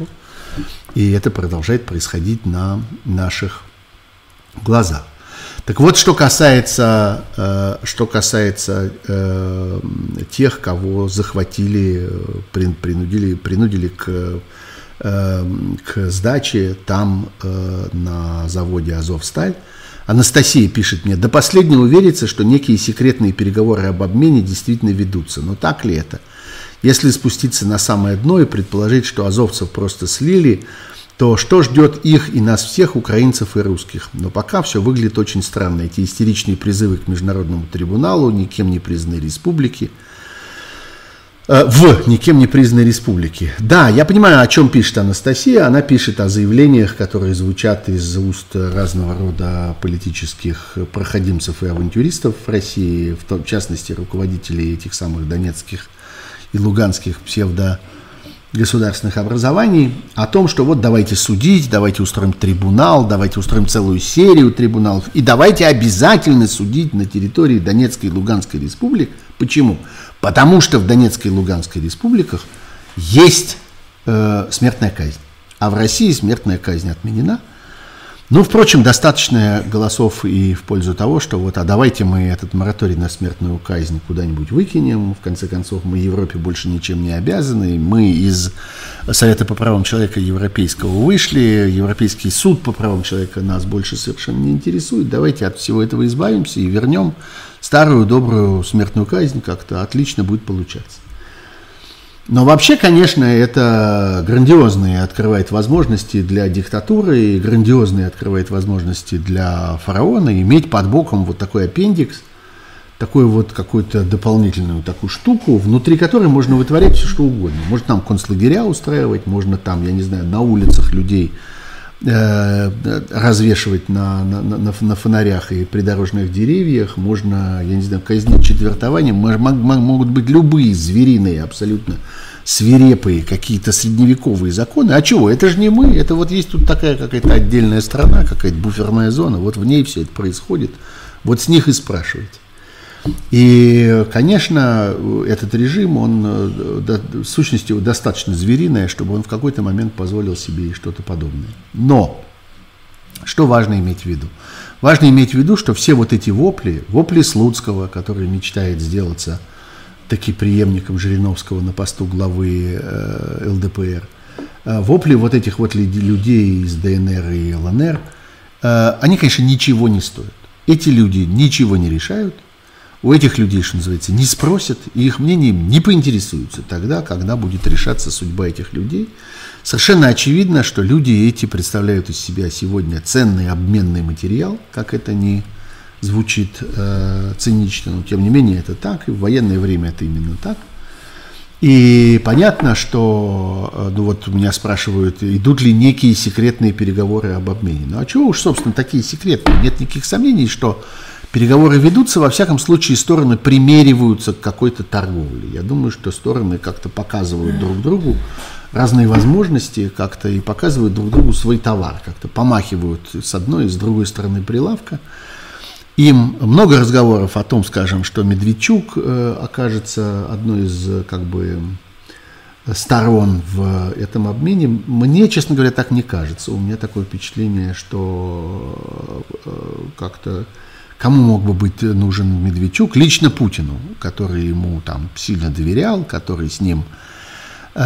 и это продолжает происходить на наших глазах. Так вот, что касается, э, что касается э, тех, кого захватили, принудили, принудили к Эм, к сдаче там э, на заводе «Азовсталь». Анастасия пишет мне, до последнего верится, что некие секретные переговоры об обмене действительно ведутся. Но так ли это? Если спуститься на самое дно и предположить, что азовцев просто слили, то что ждет их и нас всех, украинцев и русских? Но пока все выглядит очень странно. Эти истеричные призывы к международному трибуналу, никем не признанной республики – в никем не признанной республике. Да, я понимаю, о чем пишет Анастасия. Она пишет о заявлениях, которые звучат из уст разного рода политических проходимцев и авантюристов в России, в, том, в частности, руководителей этих самых донецких и луганских псевдо государственных образований о том, что вот давайте судить, давайте устроим трибунал, давайте устроим целую серию трибуналов, и давайте обязательно судить на территории Донецкой и Луганской республик. Почему? Потому что в Донецкой и Луганской республиках есть э, смертная казнь. А в России смертная казнь отменена. Ну, впрочем, достаточно голосов и в пользу того, что вот, а давайте мы этот мораторий на смертную казнь куда-нибудь выкинем. В конце концов, мы Европе больше ничем не обязаны. Мы из Совета по правам человека европейского вышли. Европейский суд по правам человека нас больше совершенно не интересует. Давайте от всего этого избавимся и вернем старую добрую смертную казнь как-то отлично будет получаться. Но вообще, конечно, это грандиозные открывает возможности для диктатуры, и грандиозные открывает возможности для фараона иметь под боком вот такой аппендикс, такую вот какую-то дополнительную такую штуку, внутри которой можно вытворять все что угодно. Можно там концлагеря устраивать, можно там, я не знаю, на улицах людей Э, развешивать на, на, на, на фонарях и придорожных деревьях, можно, я не знаю, казнить четвертованием, могут быть любые звериные, абсолютно свирепые какие-то средневековые законы. А чего? Это же не мы, это вот есть тут такая какая-то отдельная страна, какая-то буферная зона, вот в ней все это происходит, вот с них и спрашивайте. И, конечно, этот режим, он э, в сущности достаточно звериное, чтобы он в какой-то момент позволил себе что-то подобное. Но, что важно иметь в виду? Важно иметь в виду, что все вот эти вопли, вопли Слуцкого, который мечтает сделаться таки преемником Жириновского на посту главы э, ЛДПР, э, вопли вот этих вот людей из ДНР и ЛНР, э, они, конечно, ничего не стоят. Эти люди ничего не решают, у этих людей, что называется, не спросят, и их мнением не поинтересуются тогда, когда будет решаться судьба этих людей. Совершенно очевидно, что люди эти представляют из себя сегодня ценный обменный материал, как это не звучит э, цинично, но тем не менее это так, и в военное время это именно так. И понятно, что, э, ну вот меня спрашивают, идут ли некие секретные переговоры об обмене. Ну а чего уж, собственно, такие секретные? Нет никаких сомнений, что Переговоры ведутся, во всяком случае, стороны примериваются к какой-то торговле. Я думаю, что стороны как-то показывают друг другу разные возможности, как-то и показывают друг другу свой товар, как-то помахивают с одной и с другой стороны прилавка. Им много разговоров о том, скажем, что Медведчук э, окажется одной из как бы сторон в этом обмене. Мне, честно говоря, так не кажется. У меня такое впечатление, что э, как-то Кому мог бы быть нужен Медведчук? Лично Путину, который ему там сильно доверял, который с ним э,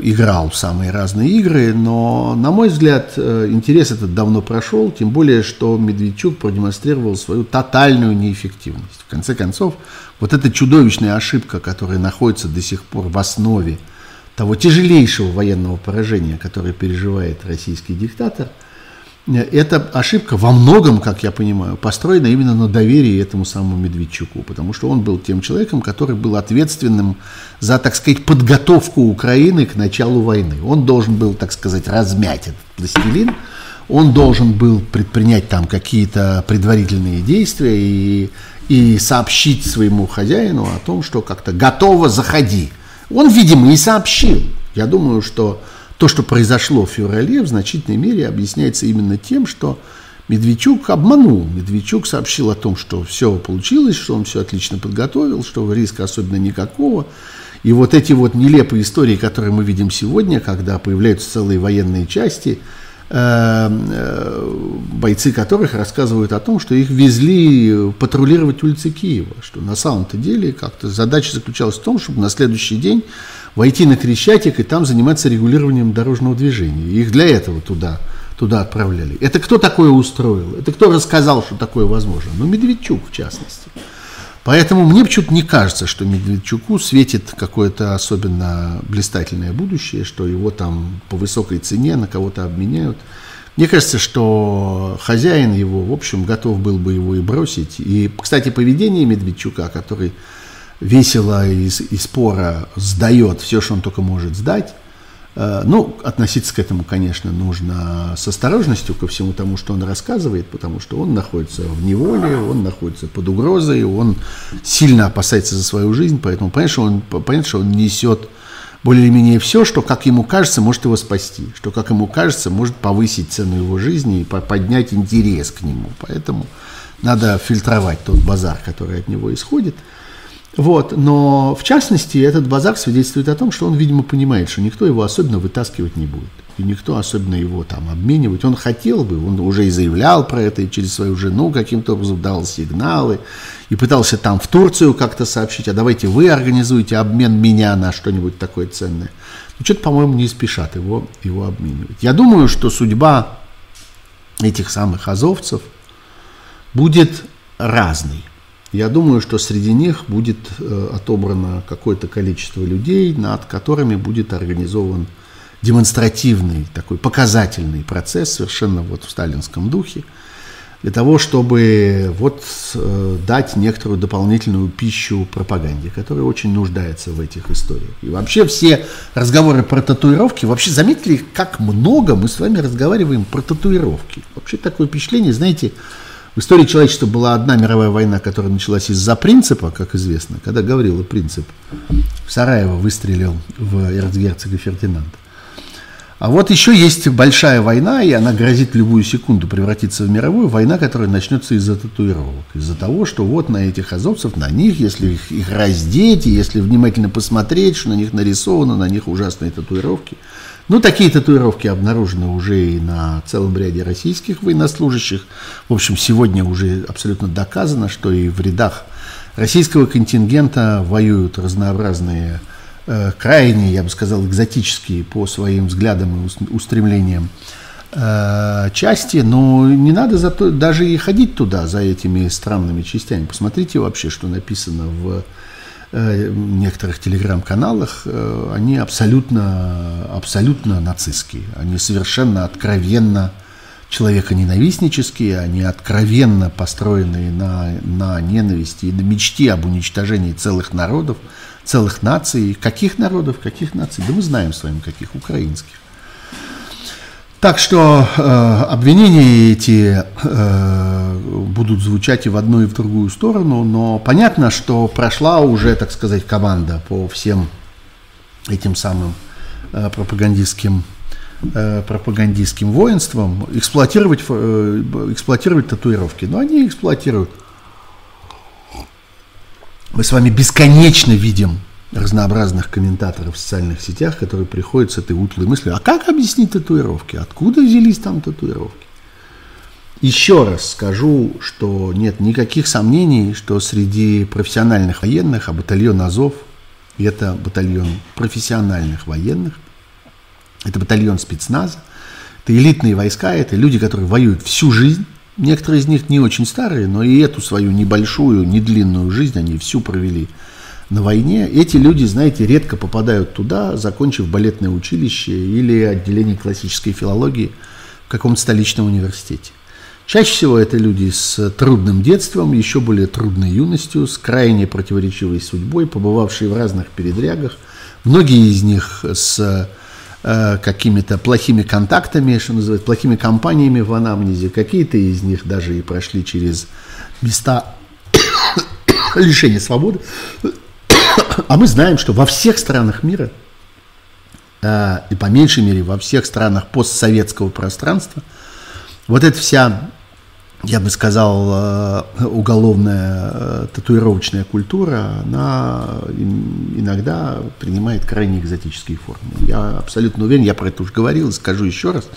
играл в самые разные игры, но, на мой взгляд, э, интерес этот давно прошел, тем более, что Медведчук продемонстрировал свою тотальную неэффективность. В конце концов, вот эта чудовищная ошибка, которая находится до сих пор в основе того тяжелейшего военного поражения, которое переживает российский диктатор – эта ошибка во многом, как я понимаю, построена именно на доверии этому самому Медведчуку, потому что он был тем человеком, который был ответственным за, так сказать, подготовку Украины к началу войны. Он должен был, так сказать, размять этот пластилин, он должен был предпринять там какие-то предварительные действия и, и сообщить своему хозяину о том, что как-то готово, заходи. Он, видимо, и сообщил. Я думаю, что то, что произошло в феврале, в значительной мере объясняется именно тем, что Медведчук обманул. Медведчук сообщил о том, что все получилось, что он все отлично подготовил, что риска особенно никакого. И вот эти вот нелепые истории, которые мы видим сегодня, когда появляются целые военные части, бойцы которых рассказывают о том, что их везли патрулировать улицы Киева, что на самом-то деле как-то задача заключалась в том, чтобы на следующий день войти на Крещатик и там заниматься регулированием дорожного движения. Их для этого туда, туда отправляли. Это кто такое устроил? Это кто рассказал, что такое возможно? Ну, Медведчук, в частности. Поэтому мне почему-то не кажется, что Медведчуку светит какое-то особенно блистательное будущее, что его там по высокой цене на кого-то обменяют. Мне кажется, что хозяин его, в общем, готов был бы его и бросить. И, кстати, поведение Медведчука, который весело и, и спора сдает все, что он только может сдать. Э, ну, относиться к этому, конечно, нужно с осторожностью ко всему тому, что он рассказывает, потому что он находится в неволе, он находится под угрозой, он сильно опасается за свою жизнь, поэтому понятно, что он, понятно, что он несет более-менее все, что, как ему кажется, может его спасти, что, как ему кажется, может повысить цену его жизни и поднять интерес к нему. Поэтому надо фильтровать тот базар, который от него исходит – вот, но в частности этот базар свидетельствует о том, что он, видимо, понимает, что никто его особенно вытаскивать не будет. И никто особенно его там обменивать. Он хотел бы, он уже и заявлял про это, и через свою жену каким-то образом дал сигналы, и пытался там в Турцию как-то сообщить, а давайте вы организуете обмен меня на что-нибудь такое ценное. Но что-то, по-моему, не спешат его, его обменивать. Я думаю, что судьба этих самых азовцев будет разной. Я думаю, что среди них будет э, отобрано какое-то количество людей, над которыми будет организован демонстративный, такой показательный процесс, совершенно вот в сталинском духе, для того, чтобы вот э, дать некоторую дополнительную пищу пропаганде, которая очень нуждается в этих историях. И вообще все разговоры про татуировки, вообще заметили, как много мы с вами разговариваем про татуировки. Вообще такое впечатление, знаете, в истории человечества была одна мировая война, которая началась из-за принципа, как известно, когда Гаврила принцип в Сараево выстрелил в эрцгерцога Фердинанда. А вот еще есть большая война, и она грозит любую секунду превратиться в мировую война, которая начнется из-за татуировок. Из-за того, что вот на этих азовцев, на них, если их, их раздеть, и если внимательно посмотреть, что на них нарисовано, на них ужасные татуировки – ну, такие татуировки обнаружены уже и на целом ряде российских военнослужащих. В общем, сегодня уже абсолютно доказано, что и в рядах российского контингента воюют разнообразные, э, крайне, я бы сказал, экзотические по своим взглядам и устремлениям э, части, но не надо за то, даже и ходить туда, за этими странными частями. Посмотрите вообще, что написано в некоторых телеграм-каналах. Э, они абсолютно, абсолютно нацистские. Они совершенно откровенно человеконенавистнические, они откровенно построенные на, на ненависти и на мечте об уничтожении целых народов, целых наций. Каких народов, каких наций? Да мы знаем с вами, каких украинских. Так что э, обвинения эти э, будут звучать и в одну, и в другую сторону, но понятно, что прошла уже, так сказать, команда по всем этим самым э, пропагандистским, э, пропагандистским воинствам эксплуатировать, э, эксплуатировать татуировки. Но они эксплуатируют. Мы с вами бесконечно видим разнообразных комментаторов в социальных сетях, которые приходят с этой утлой мыслью, а как объяснить татуировки? Откуда взялись там татуировки? Еще раз скажу, что нет никаких сомнений, что среди профессиональных военных, а батальон Азов – это батальон профессиональных военных, это батальон спецназа, это элитные войска, это люди, которые воюют всю жизнь, Некоторые из них не очень старые, но и эту свою небольшую, недлинную жизнь они всю провели на войне. Эти люди, знаете, редко попадают туда, закончив балетное училище или отделение классической филологии в каком-то столичном университете. Чаще всего это люди с трудным детством, еще более трудной юностью, с крайне противоречивой судьбой, побывавшие в разных передрягах. Многие из них с э, какими-то плохими контактами, что называется, плохими компаниями в анамнезе. Какие-то из них даже и прошли через места <coughs> лишения свободы. А мы знаем, что во всех странах мира, э, и по меньшей мере во всех странах постсоветского пространства, вот эта вся, я бы сказал, э, уголовная э, татуировочная культура, она иногда принимает крайне экзотические формы. Я абсолютно уверен, я про это уже говорил, скажу еще раз,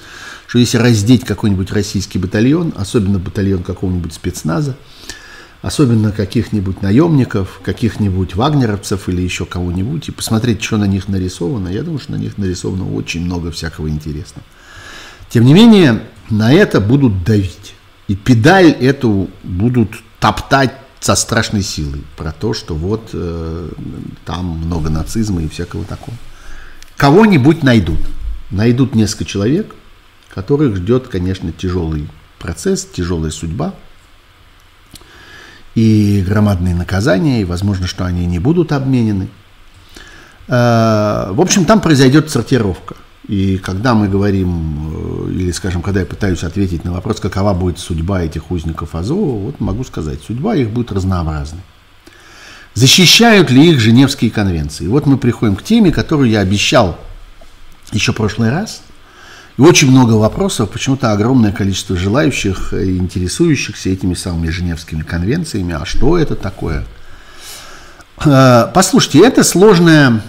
что если раздеть какой-нибудь российский батальон, особенно батальон какого-нибудь спецназа, особенно каких-нибудь наемников, каких-нибудь вагнеровцев или еще кого-нибудь, и посмотреть, что на них нарисовано. Я думаю, что на них нарисовано очень много всякого интересного. Тем не менее, на это будут давить. И педаль эту будут топтать со страшной силой про то, что вот э, там много нацизма и всякого такого. Кого-нибудь найдут. Найдут несколько человек, которых ждет, конечно, тяжелый процесс, тяжелая судьба – и громадные наказания, и возможно, что они не будут обменены. Э, в общем, там произойдет сортировка. И когда мы говорим, э, или, скажем, когда я пытаюсь ответить на вопрос, какова будет судьба этих узников Азова, вот могу сказать, судьба их будет разнообразной. Защищают ли их Женевские конвенции? Вот мы приходим к теме, которую я обещал еще в прошлый раз – и очень много вопросов, почему-то огромное количество желающих и интересующихся этими самыми Женевскими конвенциями. А что это такое? Э, послушайте, это сложная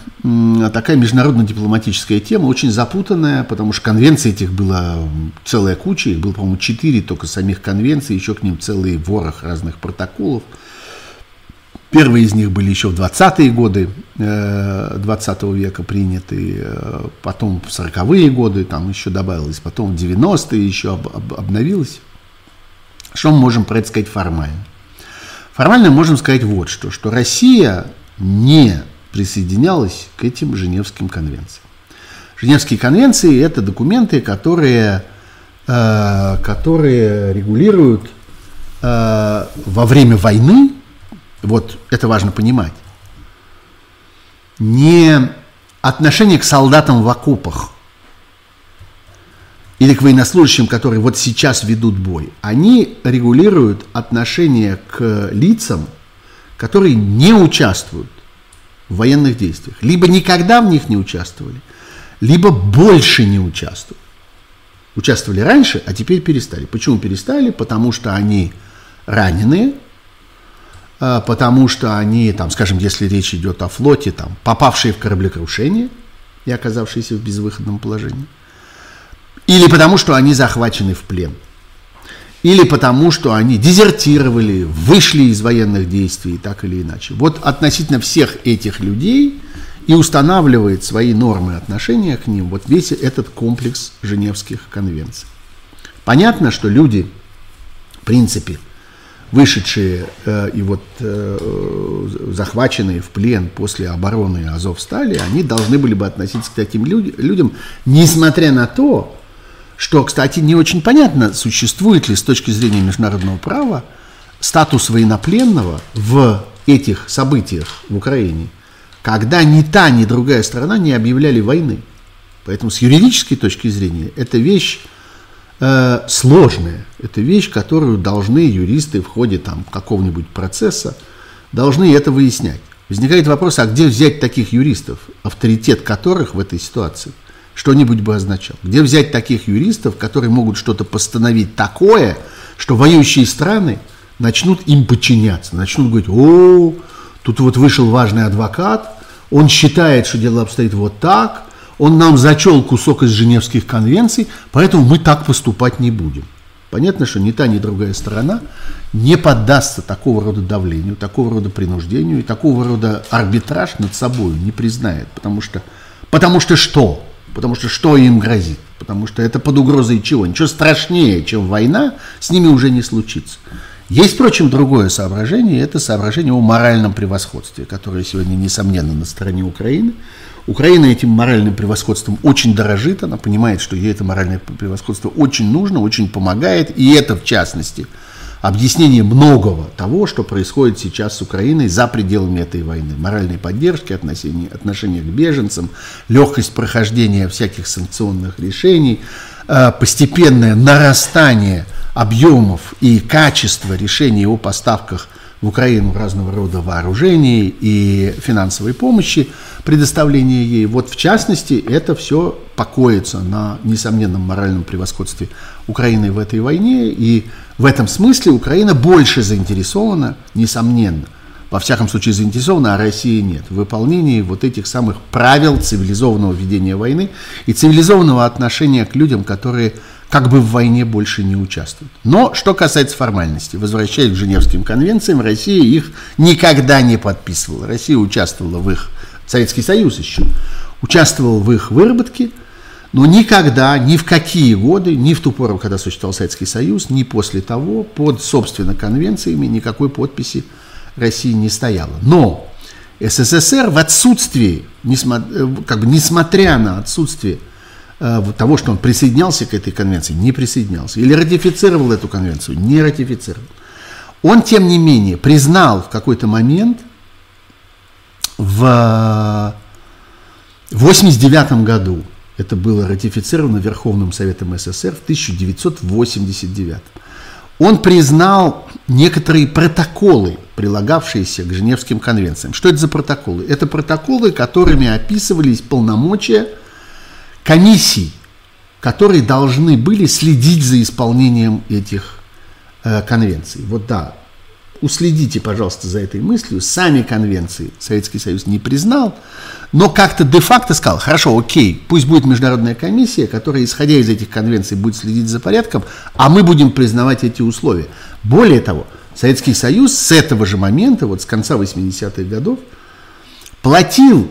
такая международно-дипломатическая тема, очень запутанная, потому что конвенций этих было целая куча, их было, по-моему, четыре только самих конвенций, еще к ним целый ворох разных протоколов – Первые из них были еще в 20-е годы 20 э, века приняты, э, потом в 40-е годы там еще добавилось, потом в 90-е еще об, об, обновилось. Что мы можем про это сказать формально? Формально можем сказать вот что, что Россия не присоединялась к этим Женевским конвенциям. Женевские конвенции – это документы, которые, э, которые регулируют во время войны вот это важно понимать, не отношение к солдатам в окопах или к военнослужащим, которые вот сейчас ведут бой, они регулируют отношение к лицам, которые не участвуют в военных действиях. Либо никогда в них не участвовали, либо больше не участвуют. Участвовали раньше, а теперь перестали. Почему перестали? Потому что они раненые, потому что они, там, скажем, если речь идет о флоте, там, попавшие в кораблекрушение и оказавшиеся в безвыходном положении, или потому что они захвачены в плен, или потому что они дезертировали, вышли из военных действий, так или иначе. Вот относительно всех этих людей и устанавливает свои нормы отношения к ним вот весь этот комплекс Женевских конвенций. Понятно, что люди, в принципе, вышедшие э, и вот э, захваченные в плен после обороны Азов стали, они должны были бы относиться к таким люд- людям, несмотря на то, что, кстати, не очень понятно, существует ли с точки зрения международного права статус военнопленного в этих событиях в Украине, когда ни та, ни другая страна не объявляли войны. Поэтому с юридической точки зрения эта вещь э, сложная. Это вещь, которую должны юристы в ходе там, какого-нибудь процесса должны это выяснять. Возникает вопрос, а где взять таких юристов, авторитет которых в этой ситуации что-нибудь бы означал? Где взять таких юристов, которые могут что-то постановить такое, что воюющие страны начнут им подчиняться, начнут говорить, о, тут вот вышел важный адвокат, он считает, что дело обстоит вот так, он нам зачел кусок из Женевских конвенций, поэтому мы так поступать не будем. Понятно, что ни та, ни другая сторона не поддастся такого рода давлению, такого рода принуждению и такого рода арбитраж над собой не признает. Потому что, потому что что? Потому что что им грозит? Потому что это под угрозой чего? Ничего страшнее, чем война, с ними уже не случится. Есть, впрочем, другое соображение, это соображение о моральном превосходстве, которое сегодня, несомненно, на стороне Украины. Украина этим моральным превосходством очень дорожит, она понимает, что ей это моральное превосходство очень нужно, очень помогает, и это, в частности, объяснение многого того, что происходит сейчас с Украиной за пределами этой войны. Моральной поддержки, отношения, отношения к беженцам, легкость прохождения всяких санкционных решений, э, постепенное нарастание объемов и качества решений о поставках в Украину разного рода вооружений и финансовой помощи, предоставления ей. Вот в частности, это все покоится на несомненном моральном превосходстве Украины в этой войне. И в этом смысле Украина больше заинтересована, несомненно, во всяком случае заинтересована, а Россия нет, в выполнении вот этих самых правил цивилизованного ведения войны и цивилизованного отношения к людям, которые как бы в войне больше не участвуют. Но что касается формальности, возвращаясь к Женевским конвенциям, Россия их никогда не подписывала. Россия участвовала в их, Советский Союз еще, участвовал в их выработке, но никогда, ни в какие годы, ни в ту пору, когда существовал Советский Союз, ни после того, под, собственно, конвенциями никакой подписи России не стояло. Но СССР в отсутствии, э, как бы несмотря на отсутствие того, что он присоединялся к этой конвенции, не присоединялся, или ратифицировал эту конвенцию, не ратифицировал. Он, тем не менее, признал в какой-то момент в 1989 году, это было ратифицировано Верховным Советом СССР в 1989. Он признал некоторые протоколы, прилагавшиеся к Женевским конвенциям. Что это за протоколы? Это протоколы, которыми описывались полномочия комиссий, которые должны были следить за исполнением этих э, конвенций. Вот да, уследите, пожалуйста, за этой мыслью. Сами конвенции Советский Союз не признал, но как-то де-факто сказал, хорошо, окей, пусть будет международная комиссия, которая, исходя из этих конвенций, будет следить за порядком, а мы будем признавать эти условия. Более того, Советский Союз с этого же момента, вот с конца 80-х годов, платил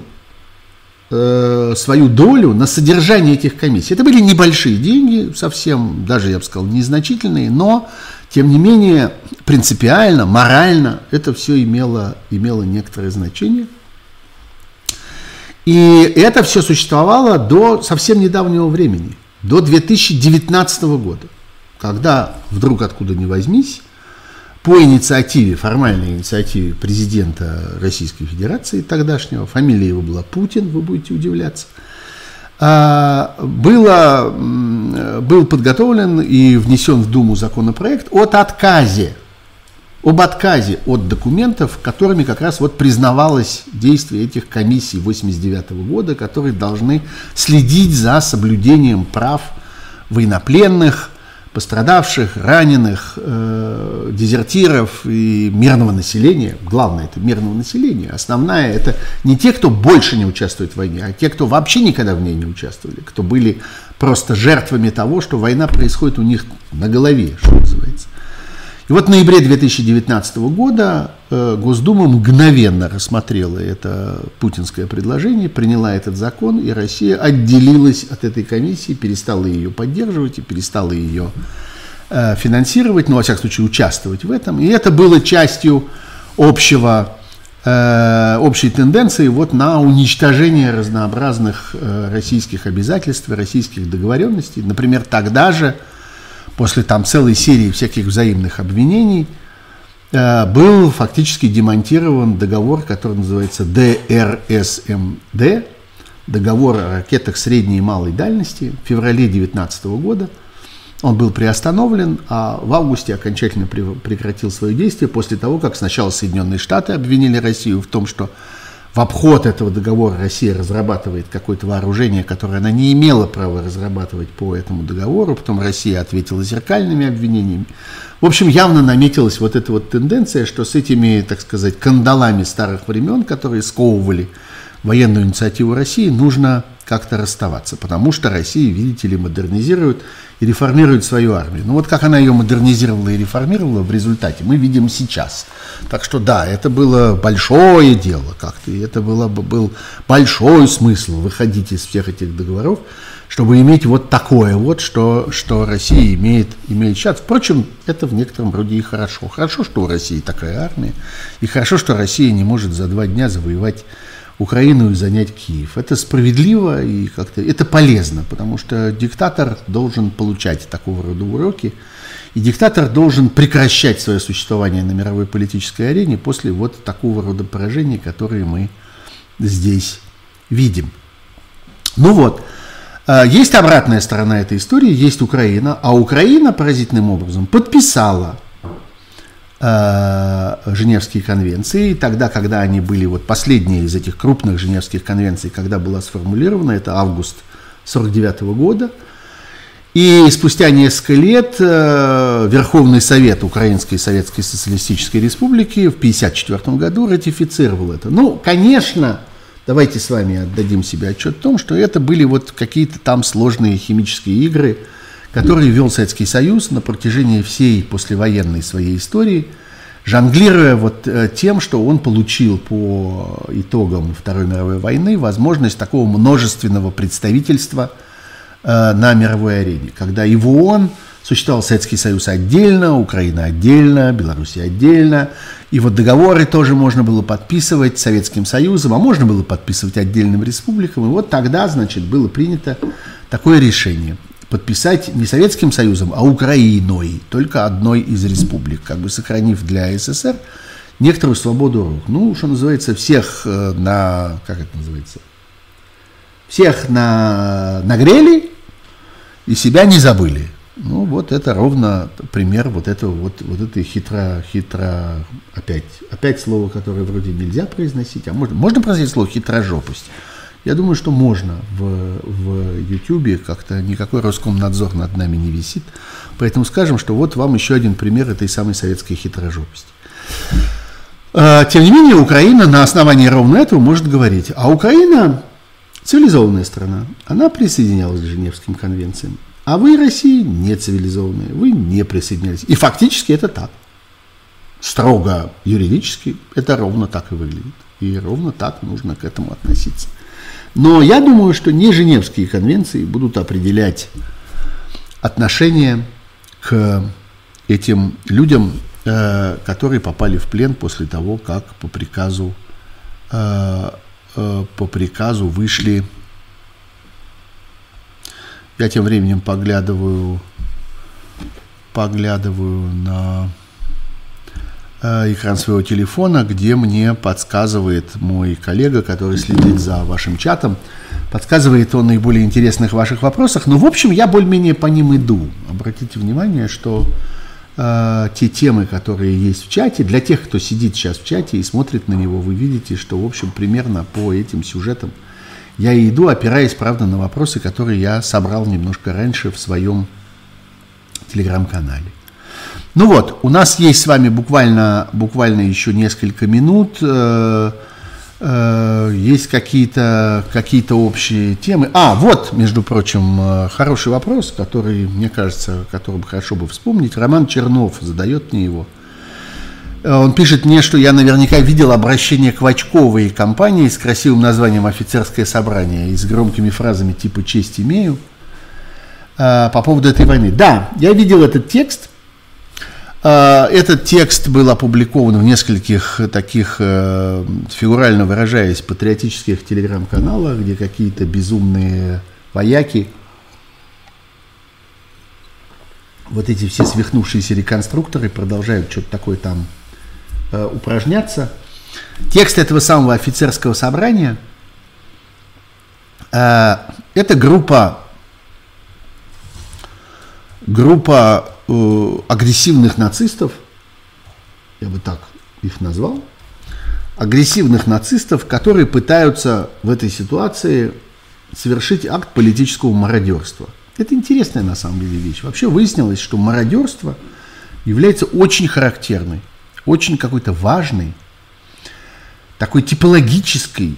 э, свою долю на содержание этих комиссий. Это были небольшие деньги, совсем, даже, я бы сказал, незначительные, но, тем не менее, принципиально, морально это все имело, имело некоторое значение. И это все существовало до совсем недавнего времени, до 2019 года, когда вдруг откуда ни возьмись, по инициативе, формальной инициативе президента Российской Федерации тогдашнего, фамилия его была Путин, вы будете удивляться, а, было, был подготовлен и внесен в Думу законопроект от отказе, об отказе от документов, которыми как раз вот признавалось действие этих комиссий 89 года, которые должны следить за соблюдением прав военнопленных, пострадавших, раненых, э, дезертиров и мирного населения. Главное это мирного населения. Основная это не те, кто больше не участвует в войне, а те, кто вообще никогда в ней не участвовали, кто были просто жертвами того, что война происходит у них на голове, что называется. И вот в ноябре 2019 года э, Госдума мгновенно рассмотрела это путинское предложение, приняла этот закон, и Россия отделилась от этой комиссии, перестала ее поддерживать и перестала ее э, финансировать, ну, во всяком случае, участвовать в этом. И это было частью общего, э, общей тенденции вот на уничтожение разнообразных российских обязательств, российских договоренностей. Например, тогда же после там целой серии всяких взаимных обвинений, э, был фактически демонтирован договор, который называется ДРСМД, договор о ракетах средней и малой дальности в феврале 2019 года. Он был приостановлен, а в августе окончательно прекратил свое действие после того, как сначала Соединенные Штаты обвинили Россию в том, что в обход этого договора Россия разрабатывает какое-то вооружение, которое она не имела права разрабатывать по этому договору. Потом Россия ответила зеркальными обвинениями. В общем, явно наметилась вот эта вот тенденция, что с этими, так сказать, кандалами старых времен, которые сковывали военную инициативу России, нужно как-то расставаться, потому что Россия, видите ли, модернизирует и реформирует свою армию. Ну вот как она ее модернизировала и реформировала в результате, мы видим сейчас. Так что да, это было большое дело как-то, и это было, был большой смысл выходить из всех этих договоров, чтобы иметь вот такое вот, что, что Россия имеет, имеет сейчас. Впрочем, это в некотором роде и хорошо. Хорошо, что у России такая армия, и хорошо, что Россия не может за два дня завоевать Украину и занять Киев. Это справедливо и как-то это полезно, потому что диктатор должен получать такого рода уроки, и диктатор должен прекращать свое существование на мировой политической арене после вот такого рода поражений, которые мы здесь видим. Ну вот, э, есть обратная сторона этой истории, есть Украина, а Украина поразительным образом подписала Женевские конвенции. И тогда, когда они были, вот последние из этих крупных Женевских конвенций, когда была сформулирована, это август 49 года, и спустя несколько лет э, Верховный Совет Украинской Советской Социалистической Республики в 1954 году ратифицировал это. Ну, конечно, давайте с вами отдадим себе отчет в том, что это были вот какие-то там сложные химические игры, который вел Советский Союз на протяжении всей послевоенной своей истории, жонглируя вот э, тем, что он получил по итогам Второй мировой войны возможность такого множественного представительства э, на мировой арене, когда и в ООН существовал Советский Союз отдельно, Украина отдельно, Беларусь отдельно, и вот договоры тоже можно было подписывать Советским Союзом, а можно было подписывать отдельным республикам, и вот тогда, значит, было принято такое решение – подписать не Советским Союзом, а Украиной, только одной из республик, как бы сохранив для СССР некоторую свободу рук. Ну, что называется, всех э, на, как это называется, всех на, нагрели и себя не забыли. Ну, вот это ровно пример вот этого вот, вот этой хитро, хитро, опять, опять слово, которое вроде нельзя произносить, а можно, можно произносить слово хитрожопость. Я думаю, что можно в, в YouTube, как-то никакой Роскомнадзор над нами не висит. Поэтому скажем, что вот вам еще один пример этой самой советской хитрожопости. А, тем не менее, Украина на основании ровно этого может говорить. А Украина цивилизованная страна. Она присоединялась к Женевским конвенциям. А вы, Россия, не цивилизованные. Вы не присоединялись. И фактически это так. Строго юридически это ровно так и выглядит. И ровно так нужно к этому относиться. Но я думаю, что не Женевские конвенции будут определять отношение к этим людям, э, которые попали в плен после того, как по приказу, э, э, по приказу вышли. Я тем временем поглядываю, поглядываю на экран своего телефона, где мне подсказывает мой коллега, который следит за вашим чатом, подсказывает о наиболее интересных ваших вопросах. Но, в общем, я более-менее по ним иду. Обратите внимание, что э, те темы, которые есть в чате, для тех, кто сидит сейчас в чате и смотрит на него, вы видите, что, в общем, примерно по этим сюжетам я иду, опираясь, правда, на вопросы, которые я собрал немножко раньше в своем телеграм-канале. Ну вот, у нас есть с вами буквально, буквально еще несколько минут. Э, Э, есть какие-то какие общие темы. А, вот, между прочим, э, хороший вопрос, который, мне кажется, который бы хорошо бы вспомнить. Роман Чернов задает мне его. Он пишет мне, что я наверняка видел обращение к Вачковой компании с красивым названием «Офицерское собрание» и с громкими фразами типа «честь имею» по поводу этой войны. Да, я видел этот текст, этот текст был опубликован в нескольких таких, э, фигурально выражаясь, патриотических телеграм-каналах, где какие-то безумные вояки, вот эти все свихнувшиеся реконструкторы продолжают что-то такое там э, упражняться. Текст этого самого офицерского собрания э, – это группа, группа э, агрессивных нацистов, я бы так их назвал, агрессивных нацистов, которые пытаются в этой ситуации совершить акт политического мародерства. Это интересная на самом деле вещь. Вообще выяснилось, что мародерство является очень характерной, очень какой-то важной, такой типологической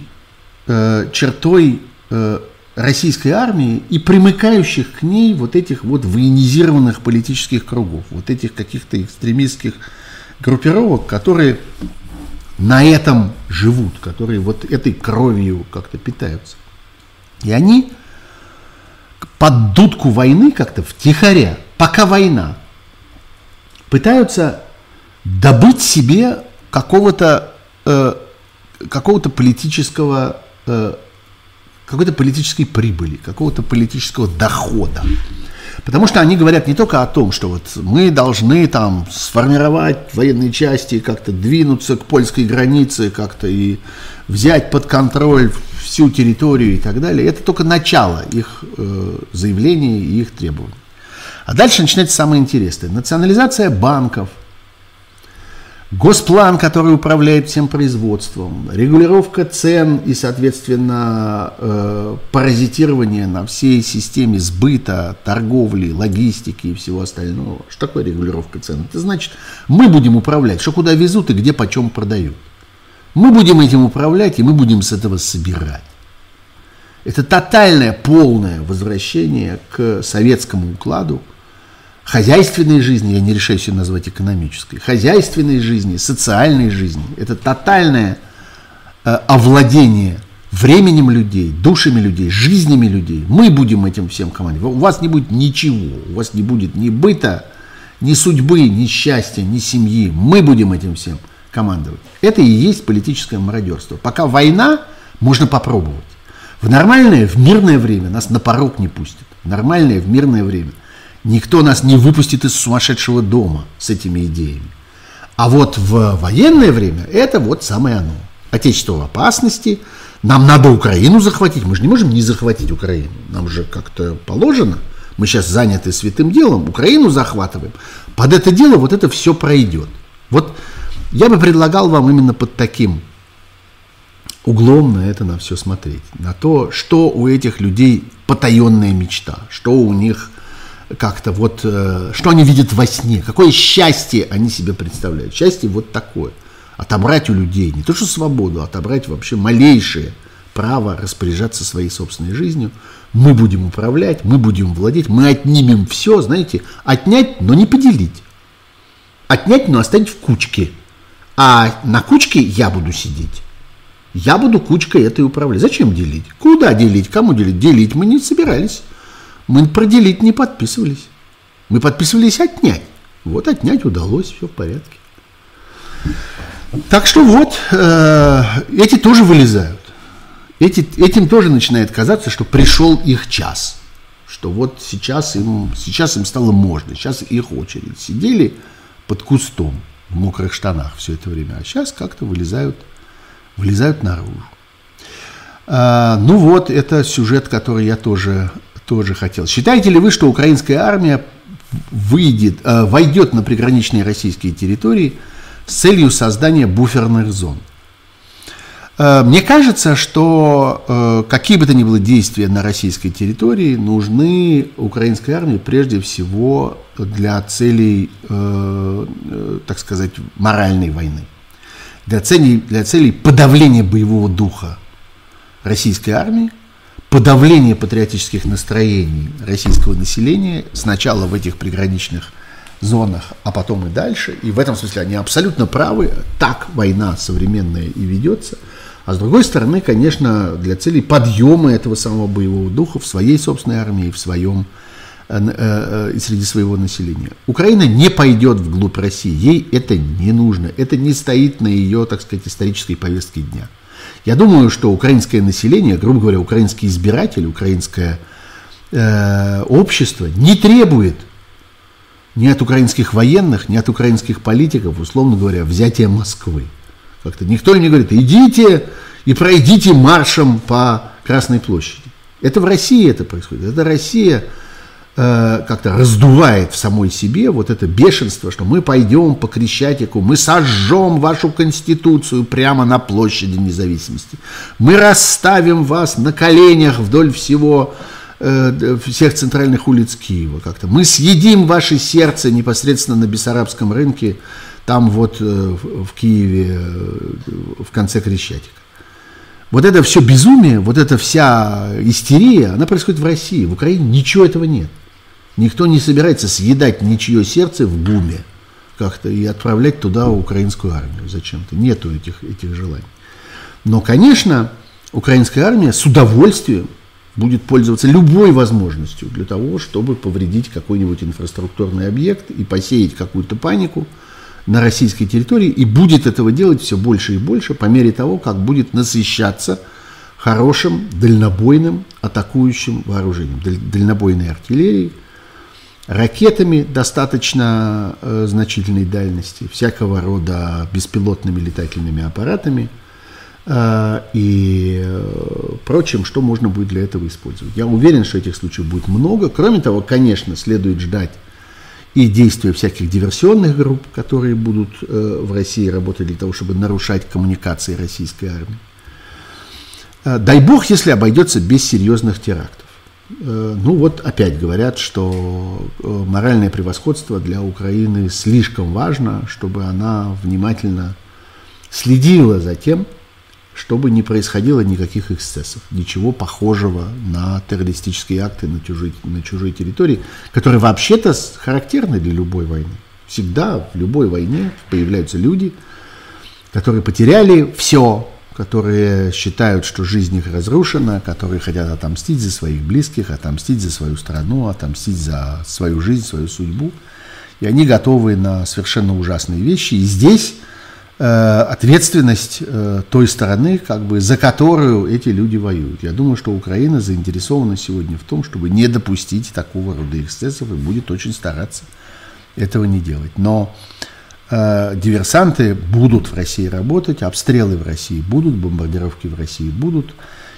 э, чертой э, российской армии и примыкающих к ней вот этих вот военизированных политических кругов, вот этих каких-то экстремистских группировок, которые на этом живут, которые вот этой кровью как-то питаются. И они под дудку войны как-то втихаря, пока война, пытаются добыть себе какого-то э, какого-то политического э, какой-то политической прибыли, какого-то политического дохода. Потому что они говорят не только о том, что вот мы должны там сформировать военные части, как-то двинуться к польской границе, как-то и взять под контроль всю территорию и так далее. Это только начало их э, заявлений и их требований. А дальше начинается самое интересное. Национализация банков – Госплан, который управляет всем производством, регулировка цен и, соответственно, э, паразитирование на всей системе сбыта, торговли, логистики и всего остального. Что такое регулировка цен? Это значит, мы будем управлять, что куда везут и где почем продают. Мы будем этим управлять, и мы будем с этого собирать. Это тотальное, полное возвращение к советскому укладу – хозяйственной жизни, я не решаюсь ее назвать экономической, хозяйственной жизни, социальной жизни. Это тотальное э, овладение временем людей, душами людей, жизнями людей. Мы будем этим всем командовать. У вас не будет ничего, у вас не будет ни быта, ни судьбы, ни счастья, ни семьи. Мы будем этим всем командовать. Это и есть политическое мародерство. Пока война, можно попробовать. В нормальное, в мирное время нас на порог не пустят. В нормальное, в мирное время – Никто нас не выпустит из сумасшедшего дома с этими идеями. А вот в военное время это вот самое оно. Отечество в опасности, нам надо Украину захватить. Мы же не можем не захватить Украину. Нам же как-то положено. Мы сейчас заняты святым делом, Украину захватываем. Под это дело вот это все пройдет. Вот я бы предлагал вам именно под таким углом на это на все смотреть. На то, что у этих людей потаенная мечта, что у них как-то вот, э, что они видят во сне, какое счастье они себе представляют. Счастье вот такое. Отобрать у людей не то что свободу, а отобрать вообще малейшее право распоряжаться своей собственной жизнью. Мы будем управлять, мы будем владеть, мы отнимем все, знаете, отнять, но не поделить. Отнять, но оставить в кучке. А на кучке я буду сидеть. Я буду кучкой этой управлять. Зачем делить? Куда делить? Кому делить? Делить мы не собирались. Мы проделить не подписывались. Мы подписывались отнять. Вот отнять удалось, все в порядке. Так что вот, э, эти тоже вылезают. Эти, этим тоже начинает казаться, что пришел их час. Что вот сейчас им, сейчас им стало можно, сейчас их очередь. Сидели под кустом в мокрых штанах все это время, а сейчас как-то вылезают, вылезают наружу. А, ну вот, это сюжет, который я тоже тоже хотел. Считаете ли вы, что украинская армия выйдет, э, войдет на приграничные российские территории с целью создания буферных зон? Э, мне кажется, что э, какие бы то ни было действия на российской территории нужны украинской армии прежде всего для целей, э, э так сказать, моральной войны. для целей, для целей подавления боевого духа российской армии, подавления патриотических настроений российского населения сначала в этих приграничных зонах, а потом и дальше. И в этом смысле они абсолютно правы. Так война современная и ведется. А с другой стороны, конечно, для целей подъема этого самого боевого духа в своей собственной армии, в своем э, э, э, среди своего населения. Украина не пойдет вглубь России, ей это не нужно, это не стоит на ее, так сказать, исторической повестке дня. Я думаю, что украинское население, грубо говоря, украинский избиратель, украинское э, общество не требует ни от украинских военных, ни от украинских политиков, условно говоря, взятия Москвы. Как-то никто им не говорит, идите и пройдите маршем по Красной площади. Это в России это происходит. Это Россия как-то раздувает в самой себе вот это бешенство, что мы пойдем по Крещатику, мы сожжем вашу конституцию прямо на площади независимости. Мы расставим вас на коленях вдоль всего э, всех центральных улиц Киева как-то. Мы съедим ваше сердце непосредственно на Бессарабском рынке там вот э, в Киеве э, в конце Крещатика. Вот это все безумие, вот эта вся истерия, она происходит в России. В Украине ничего этого нет. Никто не собирается съедать ничье сердце в буме как-то и отправлять туда украинскую армию зачем-то. Нету этих, этих желаний. Но, конечно, украинская армия с удовольствием будет пользоваться любой возможностью для того, чтобы повредить какой-нибудь инфраструктурный объект и посеять какую-то панику – на российской территории и будет этого делать все больше и больше по мере того, как будет насыщаться хорошим дальнобойным атакующим вооружением, дальнобойной артиллерией, ракетами достаточно э, значительной дальности, всякого рода беспилотными летательными аппаратами э, и э, прочим, что можно будет для этого использовать. Я уверен, что этих случаев будет много. Кроме того, конечно, следует ждать и действия всяких диверсионных групп, которые будут э, в России работать для того, чтобы нарушать коммуникации российской армии. Э, дай бог, если обойдется без серьезных терактов. Э, ну вот опять говорят, что моральное превосходство для Украины слишком важно, чтобы она внимательно следила за тем, чтобы не происходило никаких эксцессов, ничего похожего на террористические акты на чужой, на чужой территории, которые вообще-то характерны для любой войны. Всегда в любой войне появляются люди, которые потеряли все, которые считают, что жизнь их разрушена, которые хотят отомстить за своих близких, отомстить за свою страну, отомстить за свою жизнь, свою судьбу. И они готовы на совершенно ужасные вещи. И здесь Э, ответственность э, той стороны, как бы, за которую эти люди воюют. Я думаю, что Украина заинтересована сегодня в том, чтобы не допустить такого рода эксцессов и будет очень стараться этого не делать. Но э, диверсанты будут в России работать, обстрелы в России будут, бомбардировки в России будут.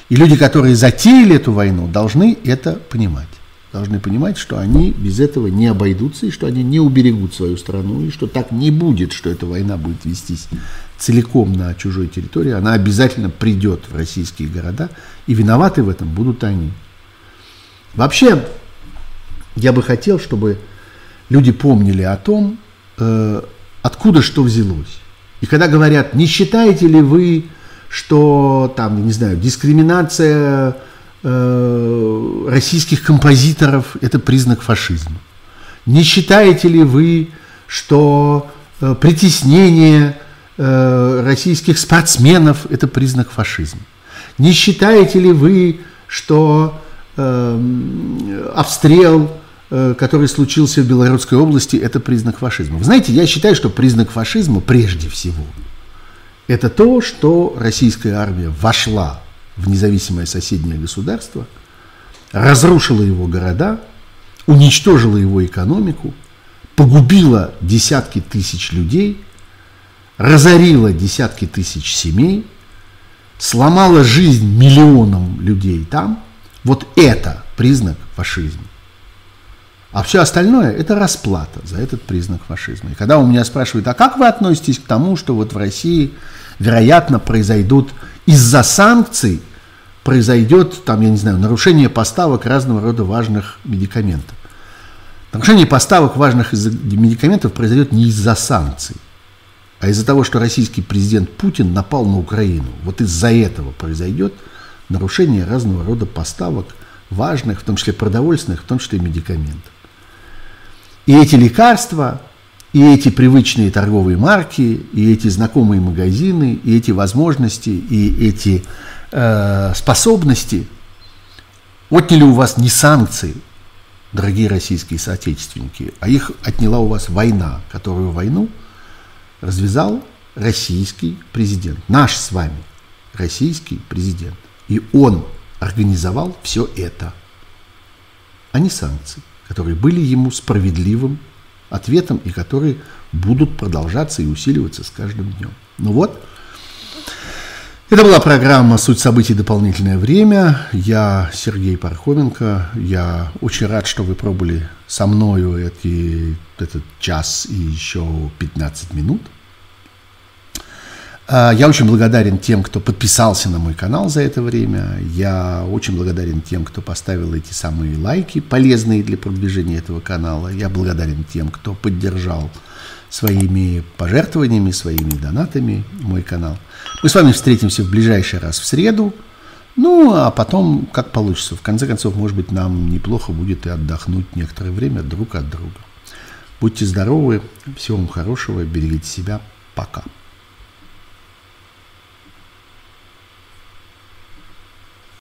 И люди, которые затеяли эту войну, должны это понимать должны понимать, что они без этого не обойдутся, и что они не уберегут свою страну, и что так не будет, что эта война будет вестись целиком на чужой территории, она обязательно придет в российские города, и виноваты в этом будут они. Вообще, я бы хотел, чтобы люди помнили о том, э, откуда что взялось. И когда говорят, не считаете ли вы, что там, не знаю, дискриминация Э, российских композиторов – это признак фашизма? Не считаете ли вы, что э, притеснение э, российских спортсменов – это признак фашизма? Не считаете ли вы, что обстрел, который случился в Белорусской области, это признак фашизма? Вы знаете, я считаю, что признак фашизма прежде всего – это то, что российская армия вошла в независимое соседнее государство, разрушила его города, уничтожила его экономику, погубила десятки тысяч людей, разорила десятки тысяч семей, сломала жизнь миллионам людей там, вот это признак фашизма. А все остальное – это расплата за этот признак фашизма. И когда у меня спрашивают, а как вы относитесь к тому, что вот в России, вероятно, произойдут из-за санкций произойдет, там, я не знаю, нарушение поставок разного рода важных медикаментов. Нарушение поставок важных медикаментов произойдет не из-за санкций. а из-за того, что российский президент Путин напал на Украину. Вот из-за этого произойдет нарушение разного рода поставок важных, в том числе продовольственных, в том числе медикаментов. И эти лекарства, и эти привычные торговые марки, и эти знакомые магазины, и эти возможности, и эти э, способности отняли у вас не санкции, дорогие российские соотечественники, а их отняла у вас война, которую войну развязал российский президент, наш с вами российский президент. И он организовал все это, а не санкции, которые были ему справедливым ответом и которые будут продолжаться и усиливаться с каждым днем. Ну вот, это была программа «Суть событий. Дополнительное время». Я Сергей Пархоменко. Я очень рад, что вы пробыли со мною эти, этот час и еще 15 минут. А, я очень благодарен тем, кто подписался на мой канал за это время. Я очень благодарен тем, кто поставил эти самые лайки, полезные для продвижения этого канала. Я благодарен тем, кто поддержал своими пожертвованиями, своими донатами мой канал. Мы с вами встретимся в ближайший раз в среду. Ну, а потом, как получится. В конце концов, может быть, нам неплохо будет и отдохнуть некоторое время друг от друга. Будьте здоровы, всего вам хорошего, берегите себя. Пока.